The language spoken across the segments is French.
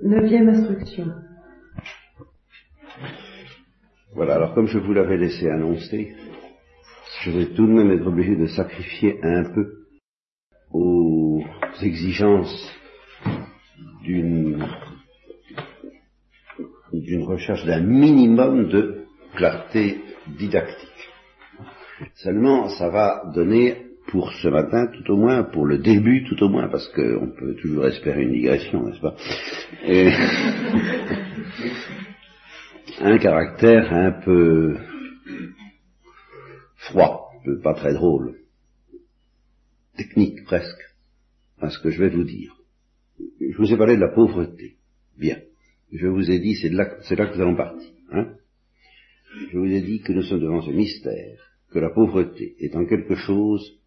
Neuvième instruction. Voilà, alors comme je vous l'avais laissé annoncer, je vais tout de même être obligé de sacrifier un peu aux exigences d'une d'une recherche d'un minimum de clarté didactique. Seulement, ça va donner pour ce matin, tout au moins, pour le début, tout au moins, parce qu'on peut toujours espérer une digression, n'est-ce pas? Un caractère un peu froid, pas très drôle, technique presque, à ce que je vais vous dire. Je vous ai parlé de la pauvreté. Bien. Je vous ai dit, c'est là, là que nous allons partir. Hein je vous ai dit que nous sommes devant ce mystère, que la pauvreté en quelque chose,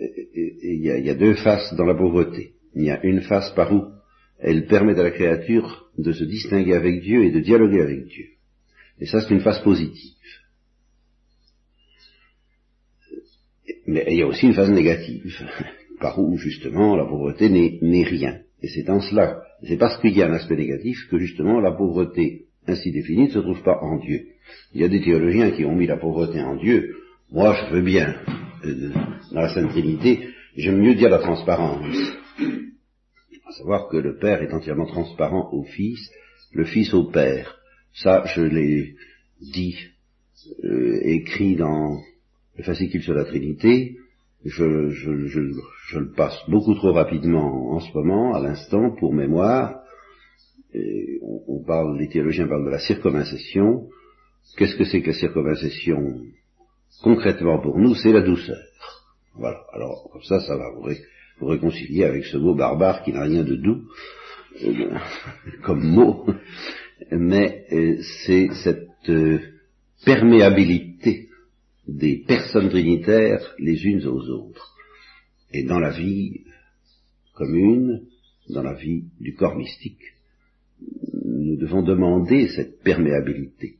il y, a deux faces dans la pauvreté. Il y a une face par où elle permet à la créature de se distinguer avec Dieu et de dialoguer avec Dieu. Et ça, c'est une face positive. Mais il y a aussi une phase négative, par où justement la pauvreté n'est rien. Et c'est en cela, c'est parce qu'il y a un aspect négatif que justement la pauvreté ainsi définie ne se trouve pas en Dieu. Il y a des théologiens qui ont mis la pauvreté en Dieu. Moi, je veux bien, euh, dans la Sainte Trinité, j'aime mieux dire la transparence. À savoir que le Père est entièrement transparent au Fils, le Fils au Père. Ça, je l'ai dit, euh, écrit dans le fascicule sur la Trinité, je, je, je, je, le passe beaucoup trop rapidement en ce moment, à l'instant, pour mémoire. on, parle, les théologiens parlent de la circoncision. Qu'est-ce que c'est que la circoncision Concrètement pour nous, c'est la douceur. Voilà. Alors, comme ça, ça va vous, ré, vous réconcilier avec ce mot barbare qui n'a rien de doux, euh, comme mot. Mais euh, c'est cette euh, perméabilité des personnes trinitaires les unes aux autres. Et dans la vie commune, dans la vie du corps mystique, nous devons demander cette perméabilité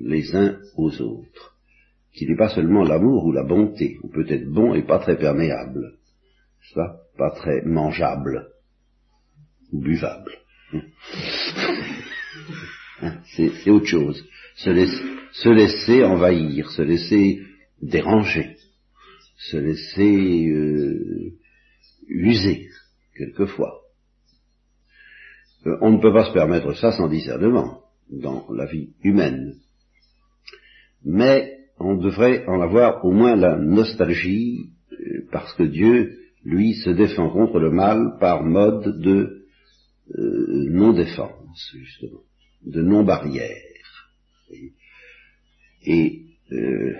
les uns aux autres, qui n'est pas seulement l'amour ou la bonté, on peut être bon et pas très perméable, ça, pas? Très mangeable ou buvable. C'est autre chose. Se laisser, se laisser envahir, se laisser déranger, se laisser euh, user, quelquefois. Euh, on ne peut pas se permettre ça sans discernement dans la vie humaine. Mais on devrait en avoir au moins la nostalgie, euh, parce que Dieu, lui, se défend contre le mal par mode de euh, non-défense, justement, de non-barrière. Et euh,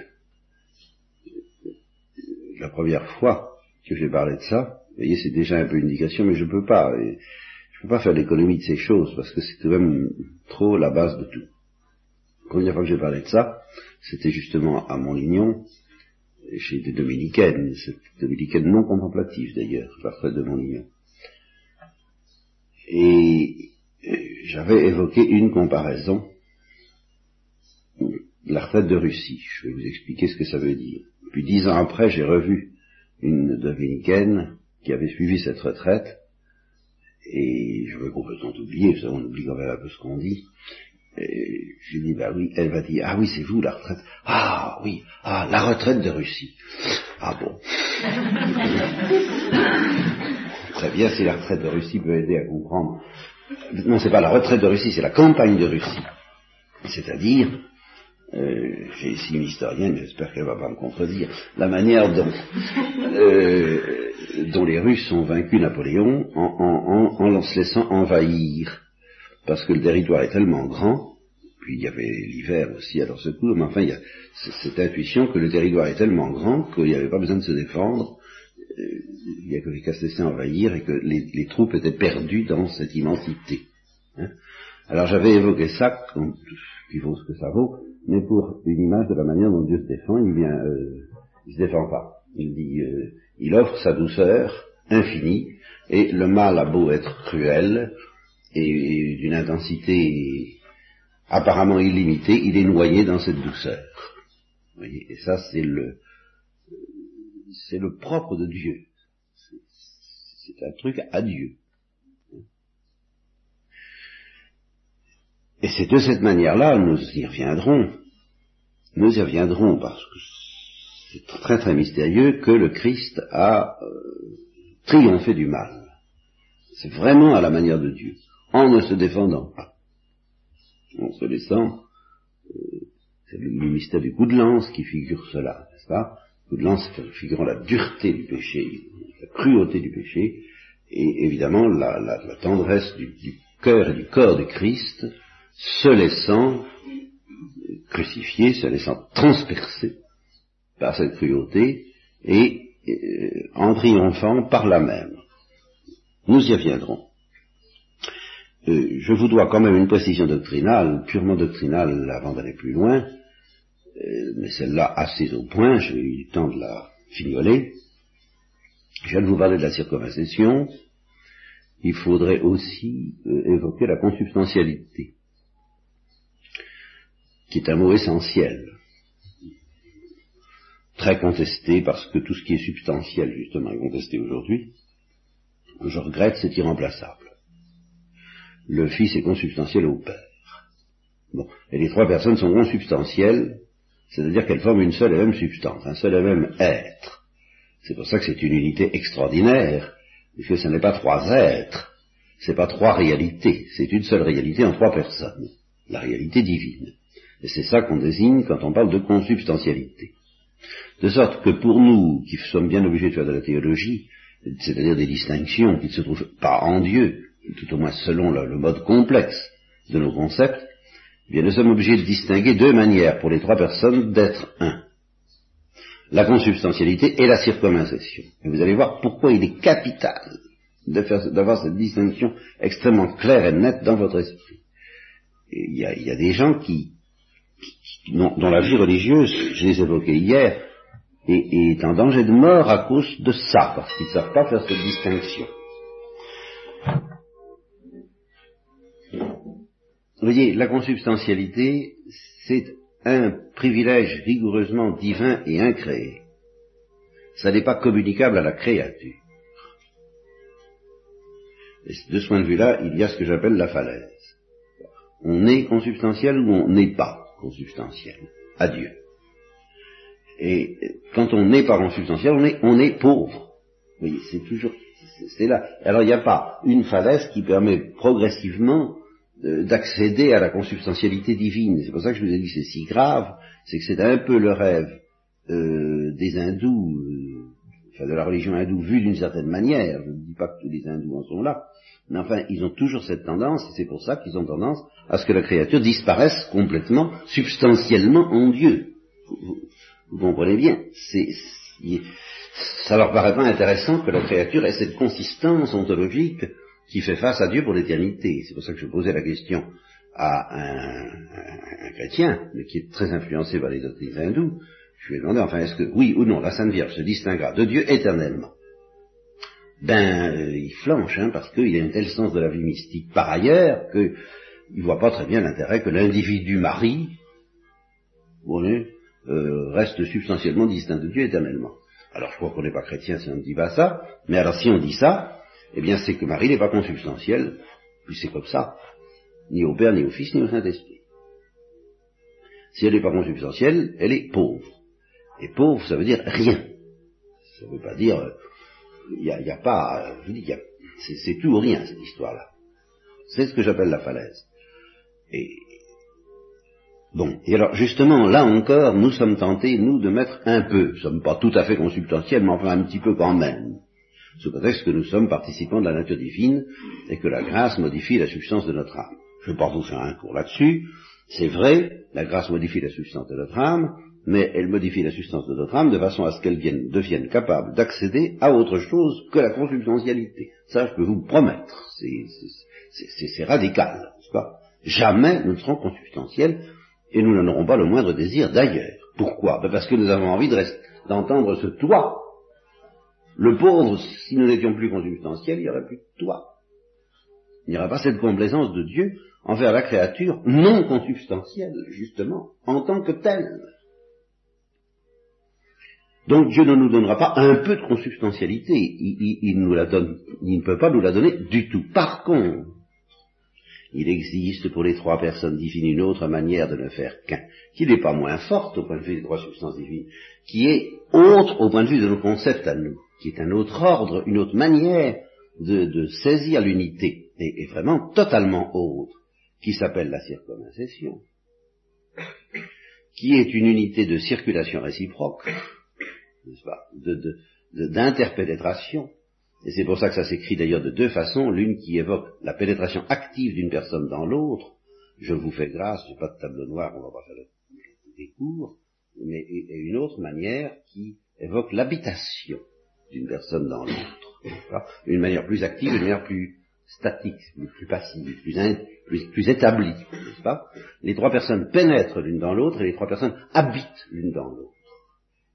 la première fois que j'ai parlé de ça, vous voyez, c'est déjà un peu une indication, mais je ne peux pas. Je peux pas faire l'économie de ces choses, parce que c'est quand même trop la base de tout. La première fois que j'ai parlé de ça, c'était justement à Montlignon, chez des dominicaines, dominicaines non contemplatives d'ailleurs, la retraite de Montlignon. Et j'avais évoqué une comparaison la retraite de Russie. Je vais vous expliquer ce que ça veut dire. Puis dix ans après, j'ai revu une dominicaine qui avait suivi cette retraite, et je veux complètement oublier, ça on oublie quand même un peu ce qu'on dit. Et j'ai dit, bah oui, elle va dire, ah oui, c'est vous la retraite. Ah oui, ah, la retraite de Russie. Ah bon. Très bien, si la retraite de Russie peut aider à comprendre. Non, c'est pas la retraite de Russie, c'est la campagne de Russie. C'est-à-dire euh, j'ai ici une historienne, j'espère qu'elle ne va pas me contredire, la manière dont, euh, dont les Russes ont vaincu Napoléon en, en, en, en se laissant envahir, parce que le territoire est tellement grand, puis il y avait l'hiver aussi à leur secours, mais enfin il y a cette intuition que le territoire est tellement grand qu'il n'y avait pas besoin de se défendre, euh, il n'y a que qu'à se laisser envahir et que les, les, troupes étaient perdues dans cette immensité. Hein. Alors j'avais évoqué ça, qui vaut ce que ça vaut, mais pour une image de la manière dont Dieu se défend, il vient, euh, il se défend pas. Il dit, euh, il offre sa douceur infinie, et le mal a beau être cruel et, d'une intensité apparemment illimitée, il est noyé dans cette douceur. Vous voyez et ça, c'est le, c'est le propre de Dieu. C'est un truc à Dieu. c'est de cette manière-là, nous y reviendrons, nous y reviendrons parce que c'est très très mystérieux que le Christ a euh, triomphé du mal. C'est vraiment à la manière de Dieu, en ne se défendant pas, en se laissant, euh, c'est le, mystère du coup de lance qui figure cela, n'est-ce pas? Le coup de lance figurant la dureté du péché, la cruauté du péché, et évidemment la, tendresse du, cœur et du corps de Christ, se laissant crucifier, se laissant transpercer par cette cruauté, et euh, en triomphant par la même. Nous y reviendrons. Euh, je vous dois quand même une précision doctrinale, purement doctrinale avant d'aller plus loin, euh, mais celle-là assez au point, j'ai eu le temps de la fignoler. Je viens de vous parler de la circonvallation. Il faudrait aussi euh, évoquer la consubstantialité, qui est un mot essentiel, très contesté parce que tout ce qui est substantiel, justement, est contesté aujourd'hui je regrette, c'est irremplaçable. Le Fils est consubstantiel au Père. Bon. Et les trois personnes sont consubstantielles, c'est-à-dire qu'elles forment une seule et même substance, un seul et même être. C'est pour ça que c'est une unité extraordinaire, puisque ce n'est pas trois êtres, c'est pas trois réalités, c'est une seule réalité en trois personnes, la réalité divine. Et c'est ça qu'on désigne quand on parle de consubstantialité. De sorte que pour nous, qui sommes bien obligés de faire de la théologie, c'est-à-dire des distinctions qui ne se trouvent pas en Dieu, tout au moins selon le, mode complexe de nos concepts, eh bien nous sommes obligés de distinguer deux manières pour les trois personnes d'être un. La consubstantialité et la circumcision. Et vous allez voir pourquoi il est capital d'avoir cette distinction extrêmement claire et nette dans votre esprit. Il y, a, des gens qui, dont, la vie religieuse, je les évoquais hier, est en danger de mort à cause de ça, parce qu'ils ne savent pas faire cette distinction. Vous voyez, la consubstantialité, c'est un privilège rigoureusement divin et incréé. Ça n'est pas communicable à la créature. De ce point de vue-là, il y a ce que j'appelle la falaise. On est consubstantiel ou on n'est pas consubstantiel? À Dieu. Et quand on n'est pas consubstantiel, on est, on est pauvre. Oui, c'est toujours, c'est là. Alors il n'y a pas une falaise qui permet progressivement d'accéder à la consubstantialité divine. C'est pour ça que je vous ai dit que c'est si grave, c'est que c'est un peu le rêve euh, des hindous, euh, enfin de la religion hindoue vue d'une certaine manière. Je ne dis pas que tous les hindous en sont là, mais enfin ils ont toujours cette tendance, et c'est pour ça qu'ils ont tendance à ce que la créature disparaisse complètement, substantiellement en Dieu. Vous comprenez bien, ça leur paraît pas intéressant que la créature ait cette consistance ontologique qui fait face à Dieu pour l'éternité. C'est pour ça que je posais la question à un, chrétien, mais qui est très influencé par les doctrines hindous. Je lui ai demandé, enfin, est-ce que oui ou non, la Sainte Vierge se distinguera de Dieu éternellement? Ben, euh, il flanche, hein, parce qu'il a un tel sens de la vie mystique par ailleurs qu'il ne voit pas très bien l'intérêt que l'individu Marie, vous voyez, euh, reste substantiellement distinct de Dieu éternellement. Alors je crois qu'on n'est pas chrétien si on ne dit pas ça, mais alors si on dit ça, eh bien c'est que Marie n'est pas consubstantielle, puis c'est comme ça, ni au Père, ni au Fils, ni au Saint-Esprit. Si elle n'est pas consubstantielle, elle est pauvre. Et pauvre, ça veut dire rien. Ça ne veut pas dire, il n'y a, y a, pas, je dis, c'est tout ou rien cette histoire-là. C'est ce que j'appelle la falaise. Et Bon, et alors justement, là encore, nous sommes tentés, nous, de mettre un peu, nous ne sommes pas tout à fait consubstantiels, mais enfin un petit peu quand même, sous prétexte que nous sommes participants de la nature divine et que la grâce modifie la substance de notre âme. Je ne vous faire un cours là-dessus, c'est vrai, la grâce modifie la substance de notre âme, mais elle modifie la substance de notre âme de façon à ce qu'elle devienne capable d'accéder à autre chose que la consubstantialité. Ça, je peux vous promettre, c'est radical, n'est-ce pas? Jamais nous ne serons consubstantiels et nous n'en aurons pas le moindre désir d'ailleurs. Pourquoi? Ben Parce que nous avons envie d'entendre ce toi. Le pauvre, si nous n'étions plus consubstantiels, il n'y aurait plus de toi. Il n'y aurait pas cette complaisance de Dieu envers la créature non consubstantielle, justement, en tant que telle. Donc Dieu ne nous donnera pas un peu de consubstantialité, il, nous la donne, il ne peut pas nous la donner du tout. Par contre, il existe pour les trois personnes divines une autre manière de ne faire qu'un, qui n'est pas moins forte au point de vue des trois substances divines, qui est autre au point de vue de nos concepts à nous, qui est un autre ordre, une autre manière de, saisir l'unité, et, vraiment totalement autre, qui s'appelle la circumcision, qui est une unité de circulation réciproque, n'est-ce pas, d'interpénétration, et c'est pour ça que ça s'écrit d'ailleurs de deux façons, l'une qui évoque la pénétration active d'une personne dans l'autre, je vous fais grâce, j'ai pas de tableau noir, on va pas faire des cours, mais et une autre manière qui évoque l'habitation d'une personne dans l'autre. Une manière plus active, une manière plus statique, plus, passive, plus, établie, n'est-ce pas? Les trois personnes pénètrent l'une dans l'autre et les trois personnes habitent l'une dans l'autre.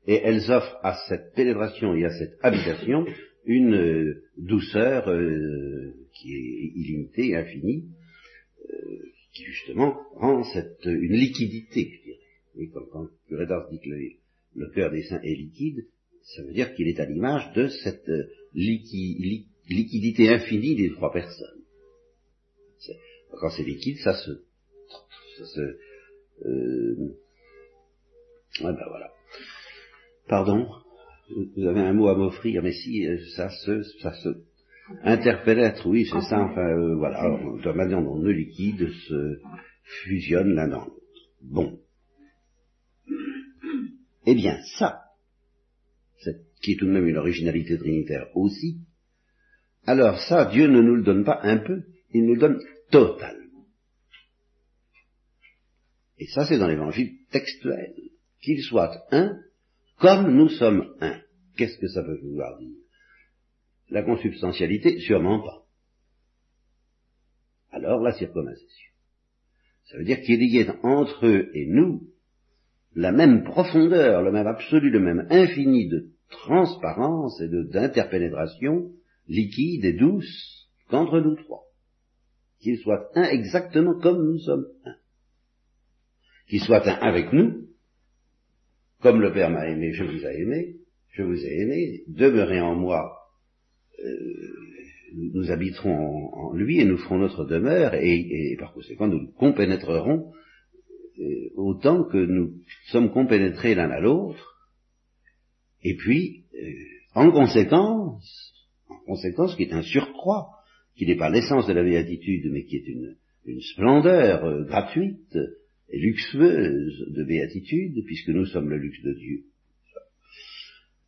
Et elles offrent à cette pénétration et à cette habitation une euh, douceur euh, qui est illimitée infinie, euh, qui justement rend cette, une liquidité, je dirais. Et quand le dit que le, cœur des saints est liquide, ça veut dire qu'il est à l'image de cette liquidité infinie des trois personnes. Quand c'est liquide, ça se... Ça se euh, ben voilà. Pardon vous avez un mot à m'offrir, mais si euh, ça se, ça se interpénètre, oui, c'est ça, enfin, euh, voilà, alors, de manière dont nos liquides se fusionnent l'un dans l'autre. Bon. Eh bien, ça, qui est tout de même une originalité trinitaire aussi, alors ça, Dieu ne nous le donne pas un peu, il nous le donne totalement. Et ça, c'est dans l'évangile textuel. Qu'il soit un, comme nous sommes un. Qu'est-ce que ça veut vouloir dire? La consubstantialité, sûrement pas. Alors la circumcision. Ça veut dire qu'il y a entre eux et nous la même profondeur, le même absolu, le même infini de transparence et d'interpénétration liquide et douce qu'entre nous trois. Qu'il soit un exactement comme nous sommes un. Qu'il soit un avec nous, comme le Père m'a aimé, je vous ai aimé, je vous ai aimé, demeurez en moi, euh, nous habiterons en, lui et nous ferons notre demeure, et, par conséquent nous compénétrerons euh, autant que nous sommes compénétrés l'un à l'autre, et puis, euh, en conséquence, en conséquence, qui est un surcroît, qui n'est pas l'essence de la béatitude, mais qui est une, splendeur gratuite, luxueuse de béatitude, puisque nous sommes le luxe de Dieu,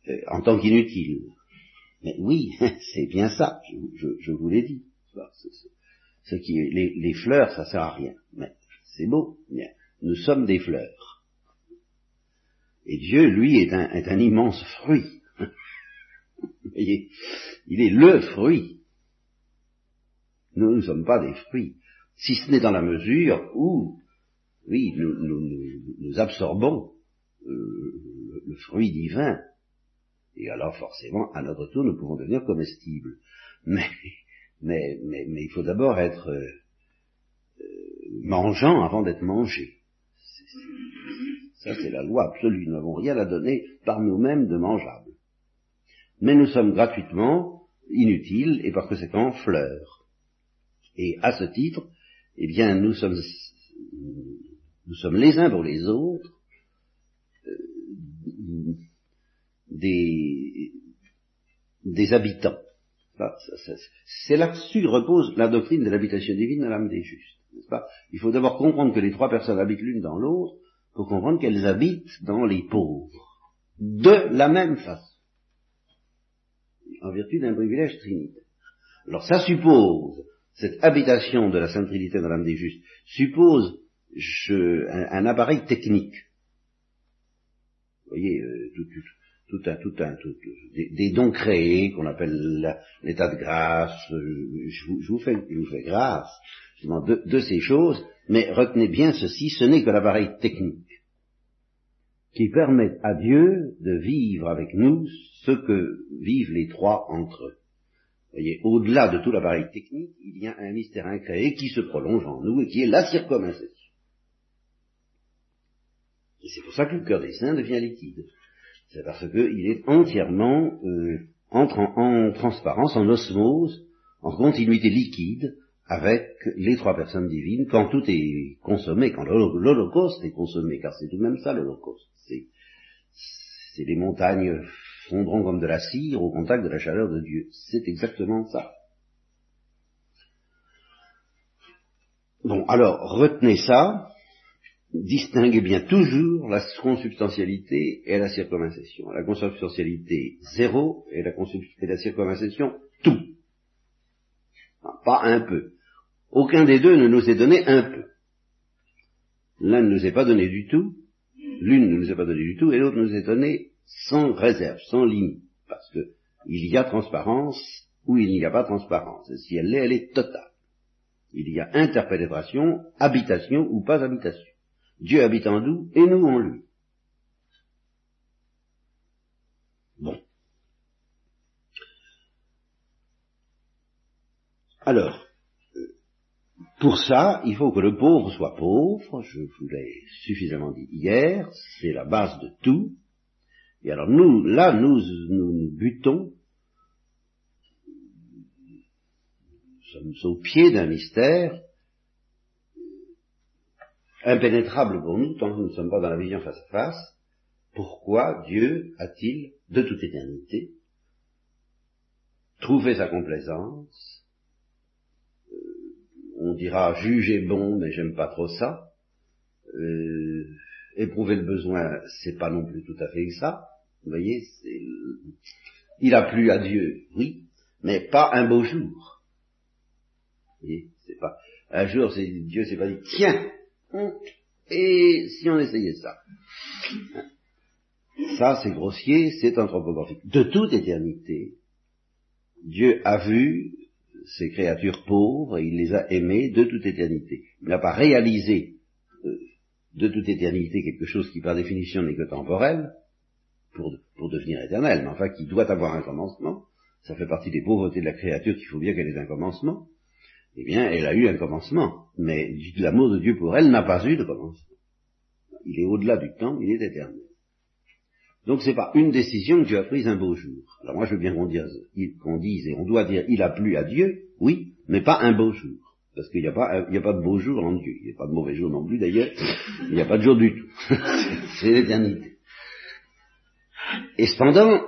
euh, en tant qu'inutile. Mais oui, c'est bien ça, je, vous l'ai dit. Ce qui, les, fleurs, ça sert à rien. Mais c'est beau. Nous sommes des fleurs. Et Dieu, lui, est un, immense fruit. Il est le fruit. Nous ne sommes pas des fruits. Si ce n'est dans la mesure où oui, nous, absorbons euh, le, fruit divin, et alors forcément, à notre tour, nous pouvons devenir comestibles. Mais il faut d'abord être euh, euh, mangeant avant d'être mangé. Ça, c'est la loi absolue. Nous n'avons rien à donner par nous-mêmes de mangeable. Mais nous sommes gratuitement inutiles et par conséquent fleurs. Et à ce titre, eh bien, nous sommes nous sommes les uns pour les autres euh, des, des habitants. C'est là-dessus repose la doctrine de l'habitation divine dans l'âme des justes. Pas? Il faut d'abord comprendre que les trois personnes habitent l'une dans l'autre pour comprendre qu'elles habitent dans les pauvres. De la même façon. En vertu d'un privilège trinitaire. Alors ça suppose, cette habitation de la Sainte Trinité dans l'âme des justes, suppose je, un, appareil technique. Vous voyez, euh, tout, tout, tout, un, tout un, tout, des, dons créés qu'on appelle l'état de grâce. Euh, je, vous, je, vous fais, je vous fais grâce de, de ces choses, mais retenez bien ceci, ce n'est que l'appareil technique qui permet à Dieu de vivre avec nous ce que vivent les trois entre eux. Vous voyez, au-delà de tout l'appareil technique, il y a un mystère incréé qui se prolonge en nous et qui est la circumcision. Et c'est pour ça que le cœur des saints devient liquide. C'est parce qu'il est entièrement euh, entre en, transparence, en osmose, en continuité liquide avec les trois personnes divines quand tout est consommé, quand l'Holocauste est consommé, car c'est tout de même ça l'Holocauste. C'est, les montagnes fondront comme de la cire au contact de la chaleur de Dieu. C'est exactement ça. Bon, alors retenez ça, distinguez bien toujours la consubstantialité et la circumcision. La consubstantialité zéro et la, et la tout. Pas un peu. Aucun des deux ne nous est donné un peu. L'un ne nous est pas donné du tout, l'une ne nous est pas donnée du tout, et l'autre nous est donné sans réserve, sans limite, parce que il y a transparence ou il n'y a pas transparence. Et si elle l'est, elle est totale. Il y a interpénétration, habitation ou pas habitation. Dieu habite en nous et nous en lui. Bon. Alors, pour ça, il faut que le pauvre soit pauvre, je vous l'ai suffisamment dit hier, c'est la base de tout. Et alors nous, là, nous, nous, nous butons, nous sommes au pied d'un mystère impénétrable pour nous tant que nous ne sommes pas dans la vision face à face. Pourquoi Dieu a-t-il, de toute éternité, trouvé sa complaisance on dira juger bon, mais j'aime pas trop ça. Euh, éprouver le besoin, c'est pas non plus tout à fait ça. Vous voyez, il a plu à Dieu, oui, mais pas un beau jour. Vous voyez, c'est pas un jour, c'est Dieu s'est pas dit tiens, et si on essayait ça. Ça, c'est grossier, c'est anthropographique. De toute éternité, Dieu a vu ces créatures pauvres, il les a aimées de toute éternité. Il n'a pas réalisé euh, de toute éternité quelque chose qui par définition n'est que temporel, pour, pour devenir éternel, mais enfin qui doit avoir un commencement, ça fait partie des pauvretés de la créature qu'il faut bien qu'elle ait un commencement, eh bien elle a eu un commencement, mais l'amour de Dieu pour elle n'a pas eu de commencement. Il est au-delà du temps, il est éternel. Donc c'est pas une décision que Dieu a prise un beau jour. Alors moi je veux bien qu'on dise, et on doit dire il a plu à Dieu, oui, mais pas un beau jour. Parce qu'il n'y a, a pas de beau jour en Dieu. Il n'y a pas de mauvais jour non plus d'ailleurs. Il n'y a pas de jour du tout. c'est l'éternité. Et cependant,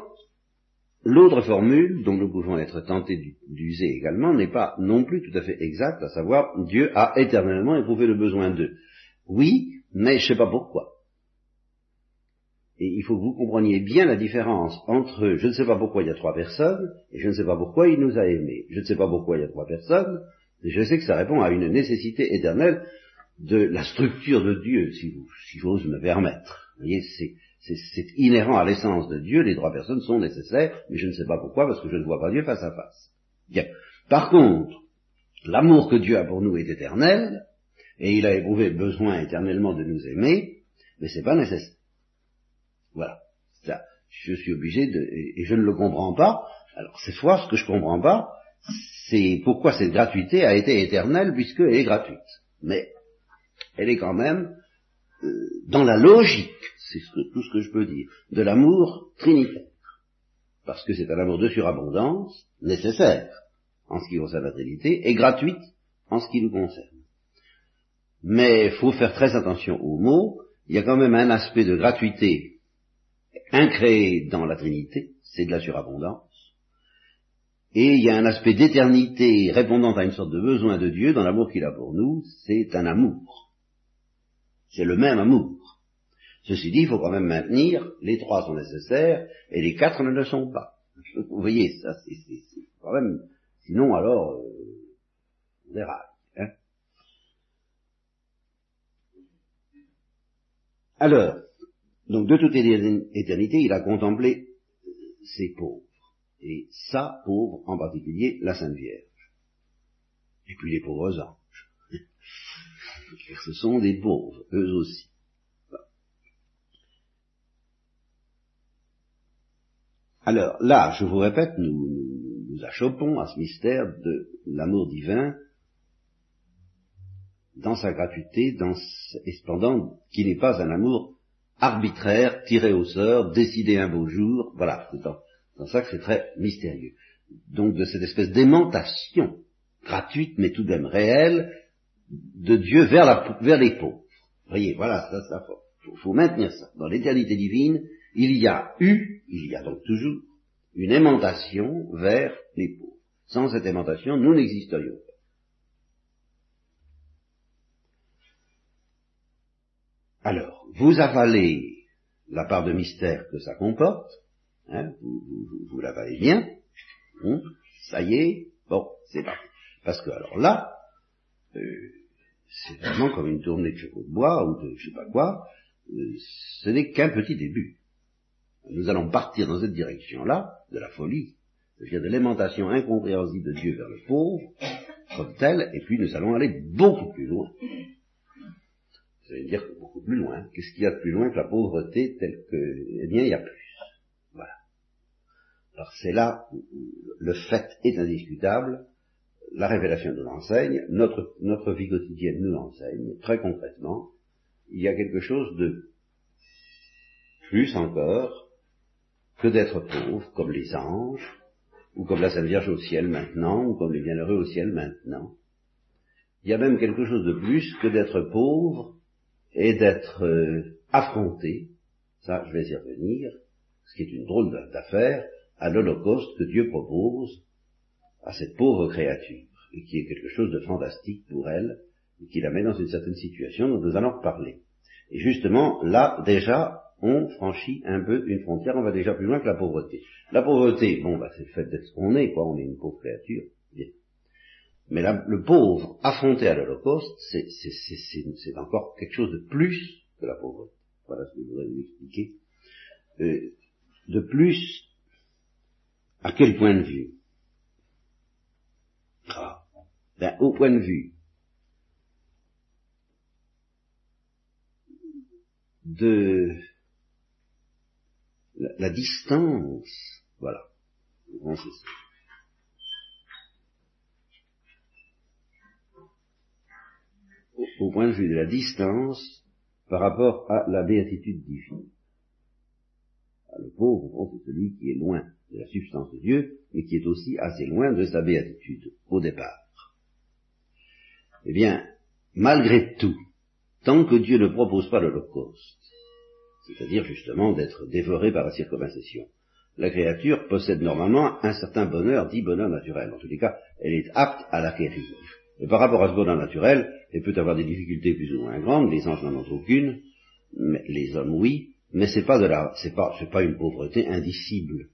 l'autre formule dont nous pouvons être tentés d'user également n'est pas non plus tout à fait exacte, à savoir Dieu a éternellement éprouvé le besoin d'eux. Oui, mais je ne sais pas pourquoi. Et il faut que vous compreniez bien la différence entre je ne sais pas pourquoi il y a trois personnes et je ne sais pas pourquoi il nous a aimés. Je ne sais pas pourquoi il y a trois personnes, et je sais que ça répond à une nécessité éternelle de la structure de Dieu, si, si j'ose me permettre. Vous voyez, c'est, c'est, inhérent à l'essence de Dieu, les trois personnes sont nécessaires, mais je ne sais pas pourquoi, parce que je ne vois pas Dieu face à face. Bien. Par contre, l'amour que Dieu a pour nous est éternel, et il a éprouvé besoin éternellement de nous aimer, mais c'est pas nécessaire. Voilà. Ça, je suis obligé de, et je ne le comprends pas. Alors, cette fois, ce que je comprends pas, c'est pourquoi cette gratuité a été éternelle puisqu'elle est gratuite. Mais, elle est quand même euh, dans la logique, c'est tout ce que je peux dire, de l'amour trinitaire. Parce que c'est un amour de surabondance, nécessaire en ce qui concerne la Trinité, et gratuite en ce qui nous concerne. Mais il faut faire très attention aux mots, il y a quand même un aspect de gratuité incréé dans la Trinité, c'est de la surabondance. Et il y a un aspect d'éternité répondant à une sorte de besoin de Dieu dans l'amour qu'il a pour nous, c'est un amour. C'est le même amour. Ceci dit, il faut quand même maintenir, les trois sont nécessaires, et les quatre ne le sont pas. Vous voyez, ça c'est quand même, sinon alors, euh, on déraille. Hein alors, donc de toute éternité, il a contemplé ces pauvres. Et sa pauvre en particulier, la Sainte Vierge. Et puis les pauvres anges. ce sont des pauvres, eux aussi. Alors là, je vous répète, nous, nous, achoppons à ce mystère de l'amour divin dans sa gratuité, dans, et cependant qui n'est pas un amour arbitraire, tiré au sort, décidé un beau jour, voilà, c'est dans, ça que c'est très mystérieux. Donc de cette espèce d'aimantation gratuite, mais tout de même réelle, de Dieu vers, la, vers les pauvres. Voyez, voilà, ça, ça faut, faut maintenir ça. Dans l'éternité divine, il y a eu, il y a donc toujours, une aimantation vers les pauvres. Sans cette aimantation, nous n'existerions pas. Alors, vous avalez la part de mystère que ça comporte, hein, vous, vous, l'avalez bien, hein, ça y est, bon, c'est parti. Parce que alors là, euh, c'est vraiment comme une tournée de chevaux de bois ou de je sais pas quoi, euh, ce n'est qu'un petit début. Nous allons partir dans cette direction-là, de la folie, c'est-à-dire de l'aimantation incompréhensible de Dieu vers le pauvre, comme tel, et puis nous allons aller beaucoup plus loin. Ça veut dire beaucoup plus loin. Qu'est-ce qu'il y a de plus loin que la pauvreté telle que, eh bien, il y a plus. Voilà. Alors c'est là où le fait est indiscutable, la révélation nous l'enseigne, notre, notre vie quotidienne nous l'enseigne, très concrètement, il y a quelque chose de plus encore que d'être pauvre, comme les anges, ou comme la Sainte Vierge au ciel maintenant, ou comme les bienheureux au ciel maintenant. Il y a même quelque chose de plus que d'être pauvre et d'être euh, affronté, ça je vais y revenir, ce qui est une drôle d'affaire, à l'Holocauste que Dieu propose à cette pauvre créature, et qui est quelque chose de fantastique pour elle, et qui la met dans une certaine situation dont nous allons parler. Et justement, là, déjà, on franchit un peu une frontière, on va déjà plus loin que la pauvreté. La pauvreté, bon, bah, c'est le fait d'être ce qu'on est, quoi, on est une pauvre créature, bien. Mais le pauvre affronté à l'Holocauste, c'est encore quelque chose de plus que la pauvreté. Voilà ce que je voudrais vous expliquer. Euh, de plus, à quel point de vue? Ah, ben, Au point de vue de la, distance, voilà, au, point de vue de la distance par rapport à la béatitude divine. Ah, le pauvre, c'est celui qui est loin de la substance de Dieu, mais qui est aussi assez loin de sa béatitude, au départ. Eh bien, malgré tout, tant que Dieu ne propose pas l'Holocauste, c'est-à-dire justement d'être dévoré par la circonvanciation, la créature possède normalement un certain bonheur, dit bonheur naturel. En tous les cas, elle est apte à l'acquérir. Et par rapport à ce bonheur naturel, elle peut avoir des difficultés plus ou moins grandes, les anges n'en ont aucune, mais les hommes oui, mais c'est pas de la, c'est pas, c'est pas une pauvreté indicible.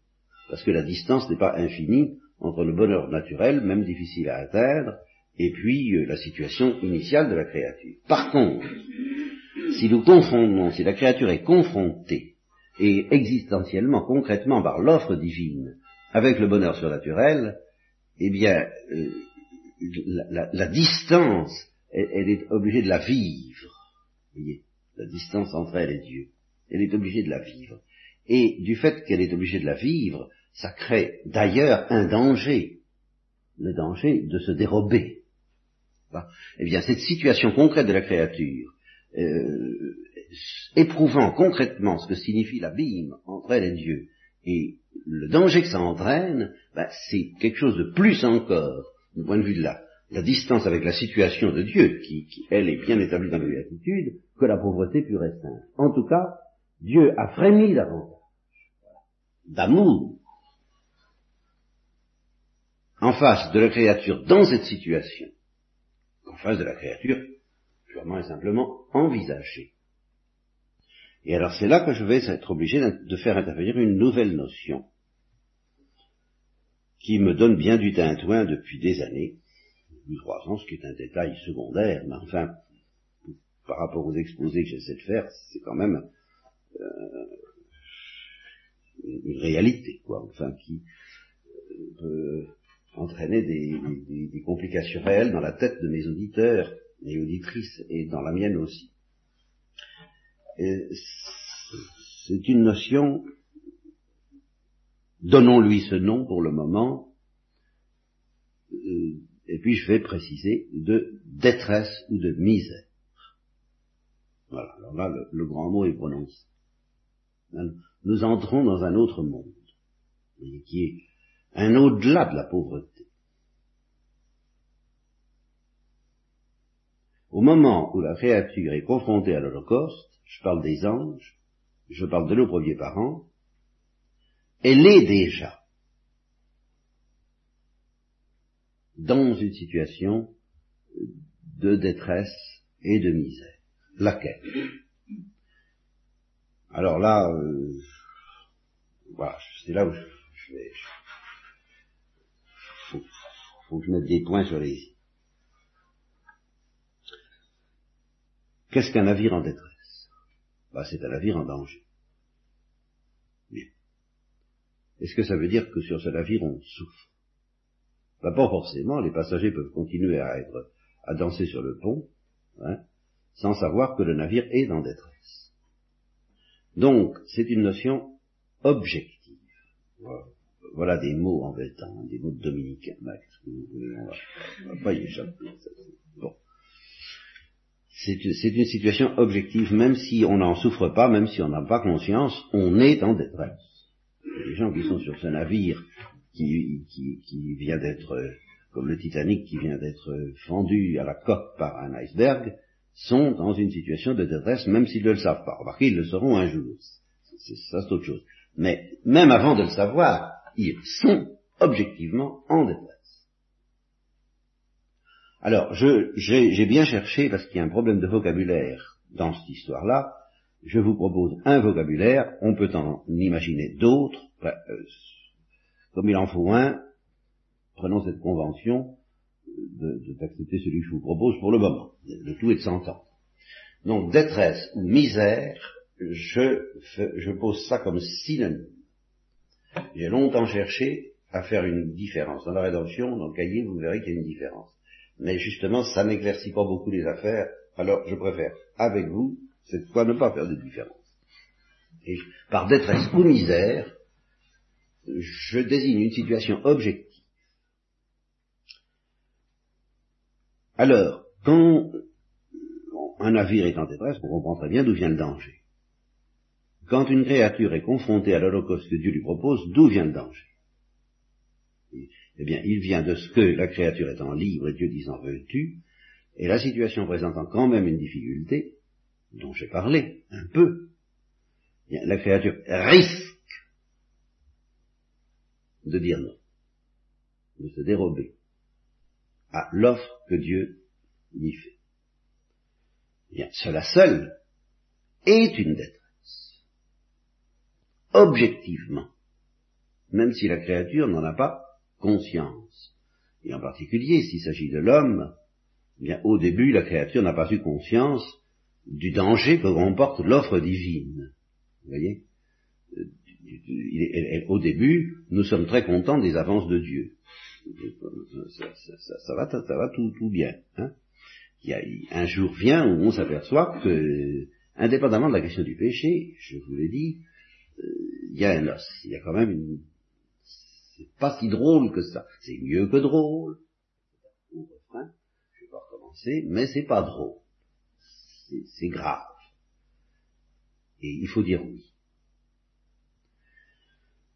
Parce que la distance n'est pas infinie entre le bonheur naturel, même difficile à atteindre, et puis euh, la situation initiale de la créature. Par contre, si nous confondons, si la créature est confrontée, et existentiellement, concrètement, par l'offre divine, avec le bonheur surnaturel, eh bien, euh, la, distance, elle, est obligée de la vivre. La distance entre elle et Dieu. Elle est obligée de la vivre. Et du fait qu'elle est obligée de la vivre, ça crée d'ailleurs un danger, le danger de se dérober. Eh bien, cette situation concrète de la créature, euh, éprouvant concrètement ce que signifie l'abîme entre elle et Dieu, et le danger que ça entraîne, ben, c'est quelque chose de plus encore du point de vue de la, la distance avec la situation de Dieu, qui, elle est bien établie dans la béatitude, que la pauvreté pure et simple. En tout cas, Dieu a frémi davantage d'amour en face de la créature dans cette situation, qu'en face de la créature purement et simplement envisagée. Et alors c'est là que je vais être obligé de faire intervenir une nouvelle notion qui me donne bien du tintouin depuis des années, trois ans, ce qui est un détail secondaire, mais enfin, par rapport aux exposés que j'essaie de faire, c'est quand même euh, une réalité, quoi, enfin, qui euh, peut entraîner des, des, complications réelles dans la tête de mes auditeurs et auditrices, et dans la mienne aussi. C'est une notion Donnons-lui ce nom pour le moment, euh, et puis je vais préciser de détresse ou de misère. Voilà, alors là, le, grand mot est prononcé. Nous entrons dans un autre monde, qui est un au-delà de la pauvreté. moment où la créature est confrontée à l'Holocauste, je parle des anges, je parle de nos premiers parents, elle est déjà dans une situation de détresse et de misère. Laquelle? Alors là, euh, voilà, c'est là où je, je vais. Faut, faut que je mette des points sur les i. Qu'est-ce qu'un navire en détresse? Bah, C'est un navire en danger. Bien. Est-ce que ça veut dire que sur ce navire on souffre? Bah, Pas forcément, les passagers peuvent continuer à être à danser sur le pont, hein, sans savoir que le navire est en détresse. Donc, c'est une notion objective. Voilà, des mots embêtants, des mots de dominicain, Max, on va, pas y échapper. C'est une situation objective, même si on n'en souffre pas, même si on n'a pas conscience, on est en détresse. Les gens qui sont sur ce navire qui, qui, qui vient d'être, comme le Titanic qui vient d'être fendu à la coque par un iceberg, sont dans une situation de détresse, même s'ils ne le savent pas. Remarquez, ils le sauront un jour. Ça, c'est autre chose. Mais même avant de le savoir, ils sont objectivement en détresse. Alors, j'ai bien cherché, parce qu'il y a un problème de vocabulaire dans cette histoire-là, je vous propose un vocabulaire, on peut en imaginer d'autres, euh, comme il en faut un, prenons cette convention d'accepter celui que je vous propose pour le moment. Le tout est de s'entendre. Donc, détresse ou misère, je, je pose ça comme synonyme. J'ai longtemps cherché à faire une différence. Dans la rédemption, dans le cahier, vous verrez qu'il y a une différence mais justement, ça n'éclaircit pas beaucoup les affaires, alors je préfère, avec vous, cette fois, ne pas faire de différence. Et par détresse ou misère, je désigne une situation objective. Alors, quand un navire est en détresse, on comprend très bien d'où vient le danger. Quand une créature est confrontée à l'holocauste que Dieu lui propose, d'où vient le danger eh bien, il vient de ce que la créature étant libre et Dieu disant veux-tu, et la situation présentant quand même une difficulté, dont j'ai parlé un peu, eh la créature risque de dire non, de se dérober à l'offre que Dieu lui fait. Bien, cela seul est une détresse. Objectivement, même si la créature n'en a pas conscience. Et en particulier, s'il s'agit de l'homme, bien, au début, la créature n'a pas eu conscience du danger que comporte l'offre divine. Vous voyez? Au début, nous sommes très contents des avances de Dieu. Ça, va, ça va tout, bien. Hein il y a, un jour vient où on s'aperçoit que, indépendamment de la question du péché, je vous l'ai dit, euh, il y a un os, il y a quand même une c'est pas si drôle que ça. C'est mieux que drôle. je vais pas recommencer, mais c'est pas drôle. C'est grave. Et il faut dire oui.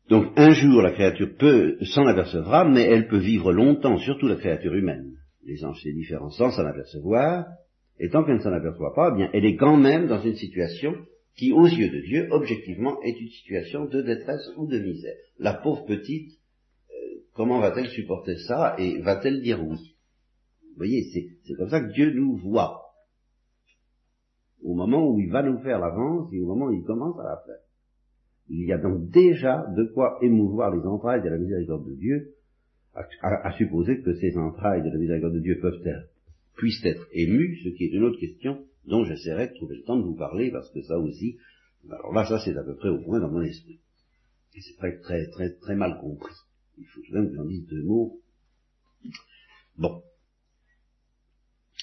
Donc un jour la créature peut s'en apercevra, mais elle peut vivre longtemps, surtout la créature humaine. Les anges c'est différent sans s'en apercevoir, et tant qu'elle ne s'en aperçoit pas, eh bien elle est quand même dans une situation qui, aux yeux de Dieu, objectivement, est une situation de détresse ou de misère. La pauvre petite Comment va-t-elle supporter ça et va-t-elle dire oui? Vous voyez, c'est comme ça que Dieu nous voit. Au moment où il va nous faire l'avance et au moment où il commence à la faire. Il y a donc déjà de quoi émouvoir les entrailles de la miséricorde de Dieu, à, supposer que ces entrailles de la miséricorde de Dieu peuvent être, puissent être émues, ce qui est une autre question dont j'essaierai de trouver le temps de vous parler, parce que ça aussi, alors là, ça c'est à peu près au point dans mon esprit. C'est très, très, très, très mal compris. Il faut tout de même que j'en dise deux mots. Bon.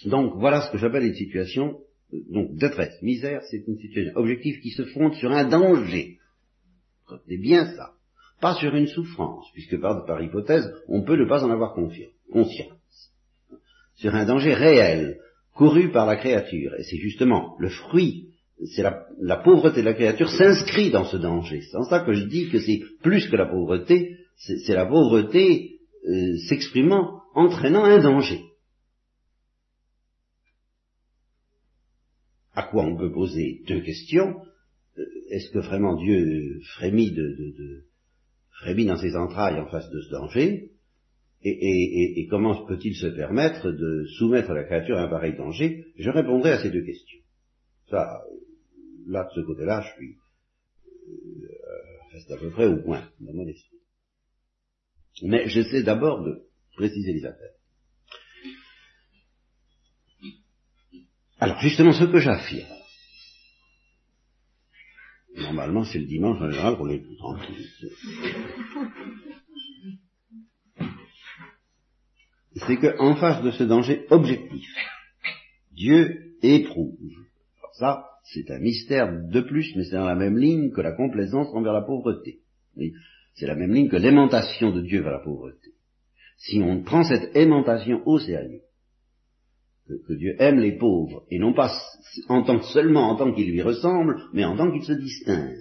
Donc voilà ce que j'appelle une situation euh, donc détresse, misère, c'est une situation objective qui se fonde sur un danger. C'est bien ça. Pas sur une souffrance, puisque par, hypothèse, on peut ne pas en avoir conscience. Sur un danger réel, couru par la créature. Et c'est justement le fruit, c'est la, la, pauvreté de la créature s'inscrit dans ce danger. C'est en ça que je dis que c'est plus que la pauvreté, c'est la pauvreté euh, s'exprimant, entraînant un danger. à quoi on peut poser deux questions. Euh, est-ce que vraiment Dieu frémit, de, de, frémit dans ses entrailles en face de ce danger et, et, comment peut-il se permettre de soumettre la créature à un pareil danger? Je répondrai à ces deux questions. Ça, là, de ce côté-là, je suis reste à peu près au point dans mon esprit. Mais j'essaie d'abord de préciser les affaires. Alors, justement, ce que j'affirme, normalement, c'est le dimanche en général qu'on est plus tranquille. C'est qu'en face de ce danger objectif, Dieu éprouve. ça, c'est un mystère de plus, mais c'est dans la même ligne que la complaisance envers la pauvreté. c'est la même ligne que l'aimantation de Dieu vers la pauvreté. Si on prend cette aimantation au sérieux, que, Dieu aime les pauvres, et non pas en tant seulement en tant qu'ils lui ressemblent, mais en tant qu'ils se distinguent.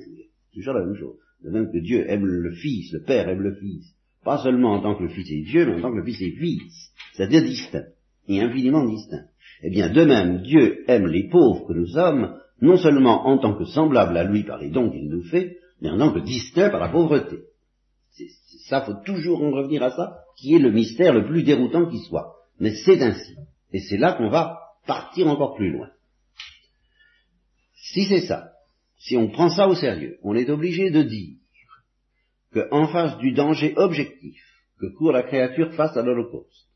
Toujours la même chose. De même que Dieu aime le Fils, le Père aime le Fils, pas seulement en tant que le Fils est Dieu, mais en tant que le Fils est Fils, c'est-à-dire distinct, et infiniment distinct. Eh bien, de même, Dieu aime les pauvres que nous sommes, non seulement en tant que semblable à lui par les dons qu'il nous fait, mais en tant que distinct par la pauvreté. C'est, ça, faut toujours en revenir à ça, qui est le mystère le plus déroutant qui soit. Mais c'est ainsi. Et c'est là qu'on va partir encore plus loin. Si c'est ça, si on prend ça au sérieux, on est obligé de dire qu'en face du danger objectif que court la créature face à l'Holocauste,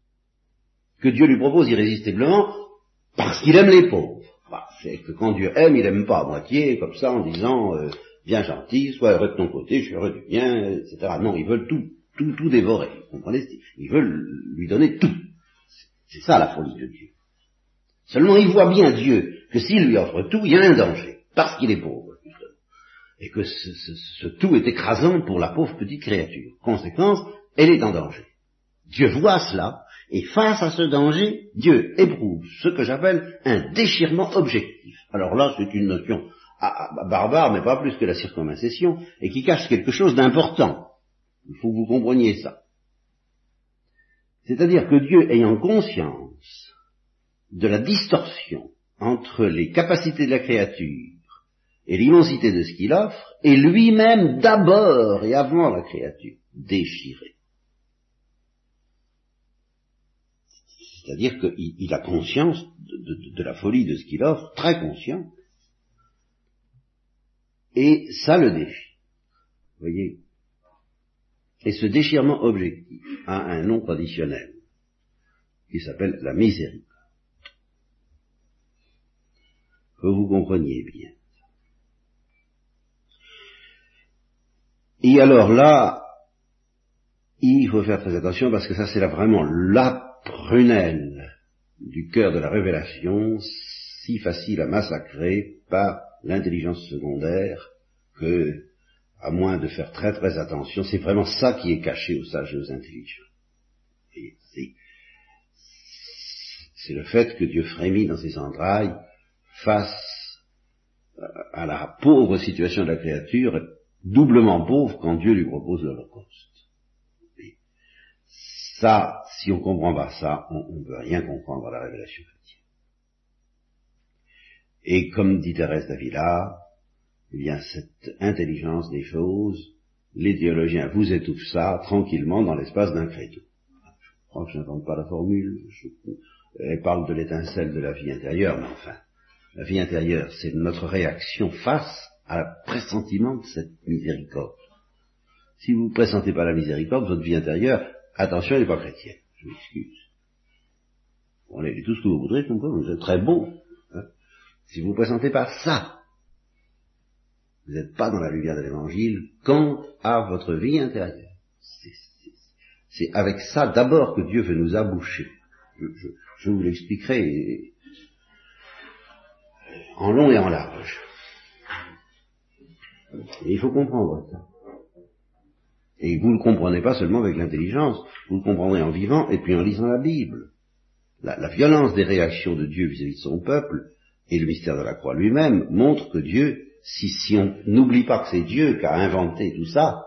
que Dieu lui propose irrésistiblement parce qu'il aime les pauvres, bah, c'est que quand Dieu aime, il aime pas à moitié, comme ça, en disant, euh, bien gentil, sois heureux de ton côté, je suis heureux du bien, etc. Non, ils veulent tout, tout, tout dévorer, vous comprenez Ils veulent lui donner tout. C'est ça la folie de Dieu. Seulement, il voit bien Dieu que s'il lui offre tout, il y a un danger, parce qu'il est pauvre, et que ce, ce tout est écrasant pour la pauvre petite créature. Conséquence, elle est en danger. Dieu voit cela, et face à ce danger, Dieu éprouve ce que j'appelle un déchirement objectif. Alors là, c'est une notion barbare, mais pas plus que la circoncision, et qui cache quelque chose d'important. Il faut que vous compreniez ça. C'est-à-dire que Dieu, ayant conscience de la distorsion entre les capacités de la créature et l'immensité de ce qu'il offre, est lui-même d'abord et avant la créature déchiré. C'est-à-dire qu'il a conscience de, la folie de ce qu'il offre, très conscient, et ça le défie. Vous voyez Et ce déchirement objectif a un nom traditionnel, qui s'appelle la miséricorde. Que vous compreniez bien. Et alors là, il faut faire très attention parce que ça c'est là vraiment la prunelle du cœur de la révélation, si facile à massacrer par l'intelligence secondaire que, à moins de faire très très attention, c'est vraiment ça qui est caché aux sages et aux intelligents. C'est le fait que Dieu frémit dans ses entrailles face à la pauvre situation de la créature, doublement pauvre quand Dieu lui propose l'Holocauste. Ça, si on comprend pas ça, on ne peut rien comprendre à la révélation chrétienne. Et comme dit Thérèse d'Avila, eh bien, cette intelligence des choses, les théologiens vous étouffent ça tranquillement dans l'espace d'un créneau. Je crois que je n'invente pas la formule. elle parle de l'étincelle de la vie intérieure, mais enfin, la vie intérieure, c'est notre réaction face à la pressentiment de cette miséricorde. Si vous ne pressentez pas la miséricorde, votre vie intérieure, Attention, elle n'est pas chrétienne. Je m'excuse. On est tout ce que vous voudrez, vous êtes très beau. Hein. si vous ne présentez pas ça, vous n'êtes pas dans la lumière de l'évangile quant à votre vie intérieure. C'est avec ça d'abord que Dieu veut nous aboucher. Je, vous l'expliquerai en long et en large. il faut comprendre ça. Et vous ne le comprenez pas seulement avec l'intelligence, vous le comprendrez en vivant et puis en lisant la Bible. La, violence des réactions de Dieu vis-à-vis de son peuple et le mystère de la croix lui-même montre que Dieu, si, si on n'oublie pas que c'est Dieu qui a inventé tout ça,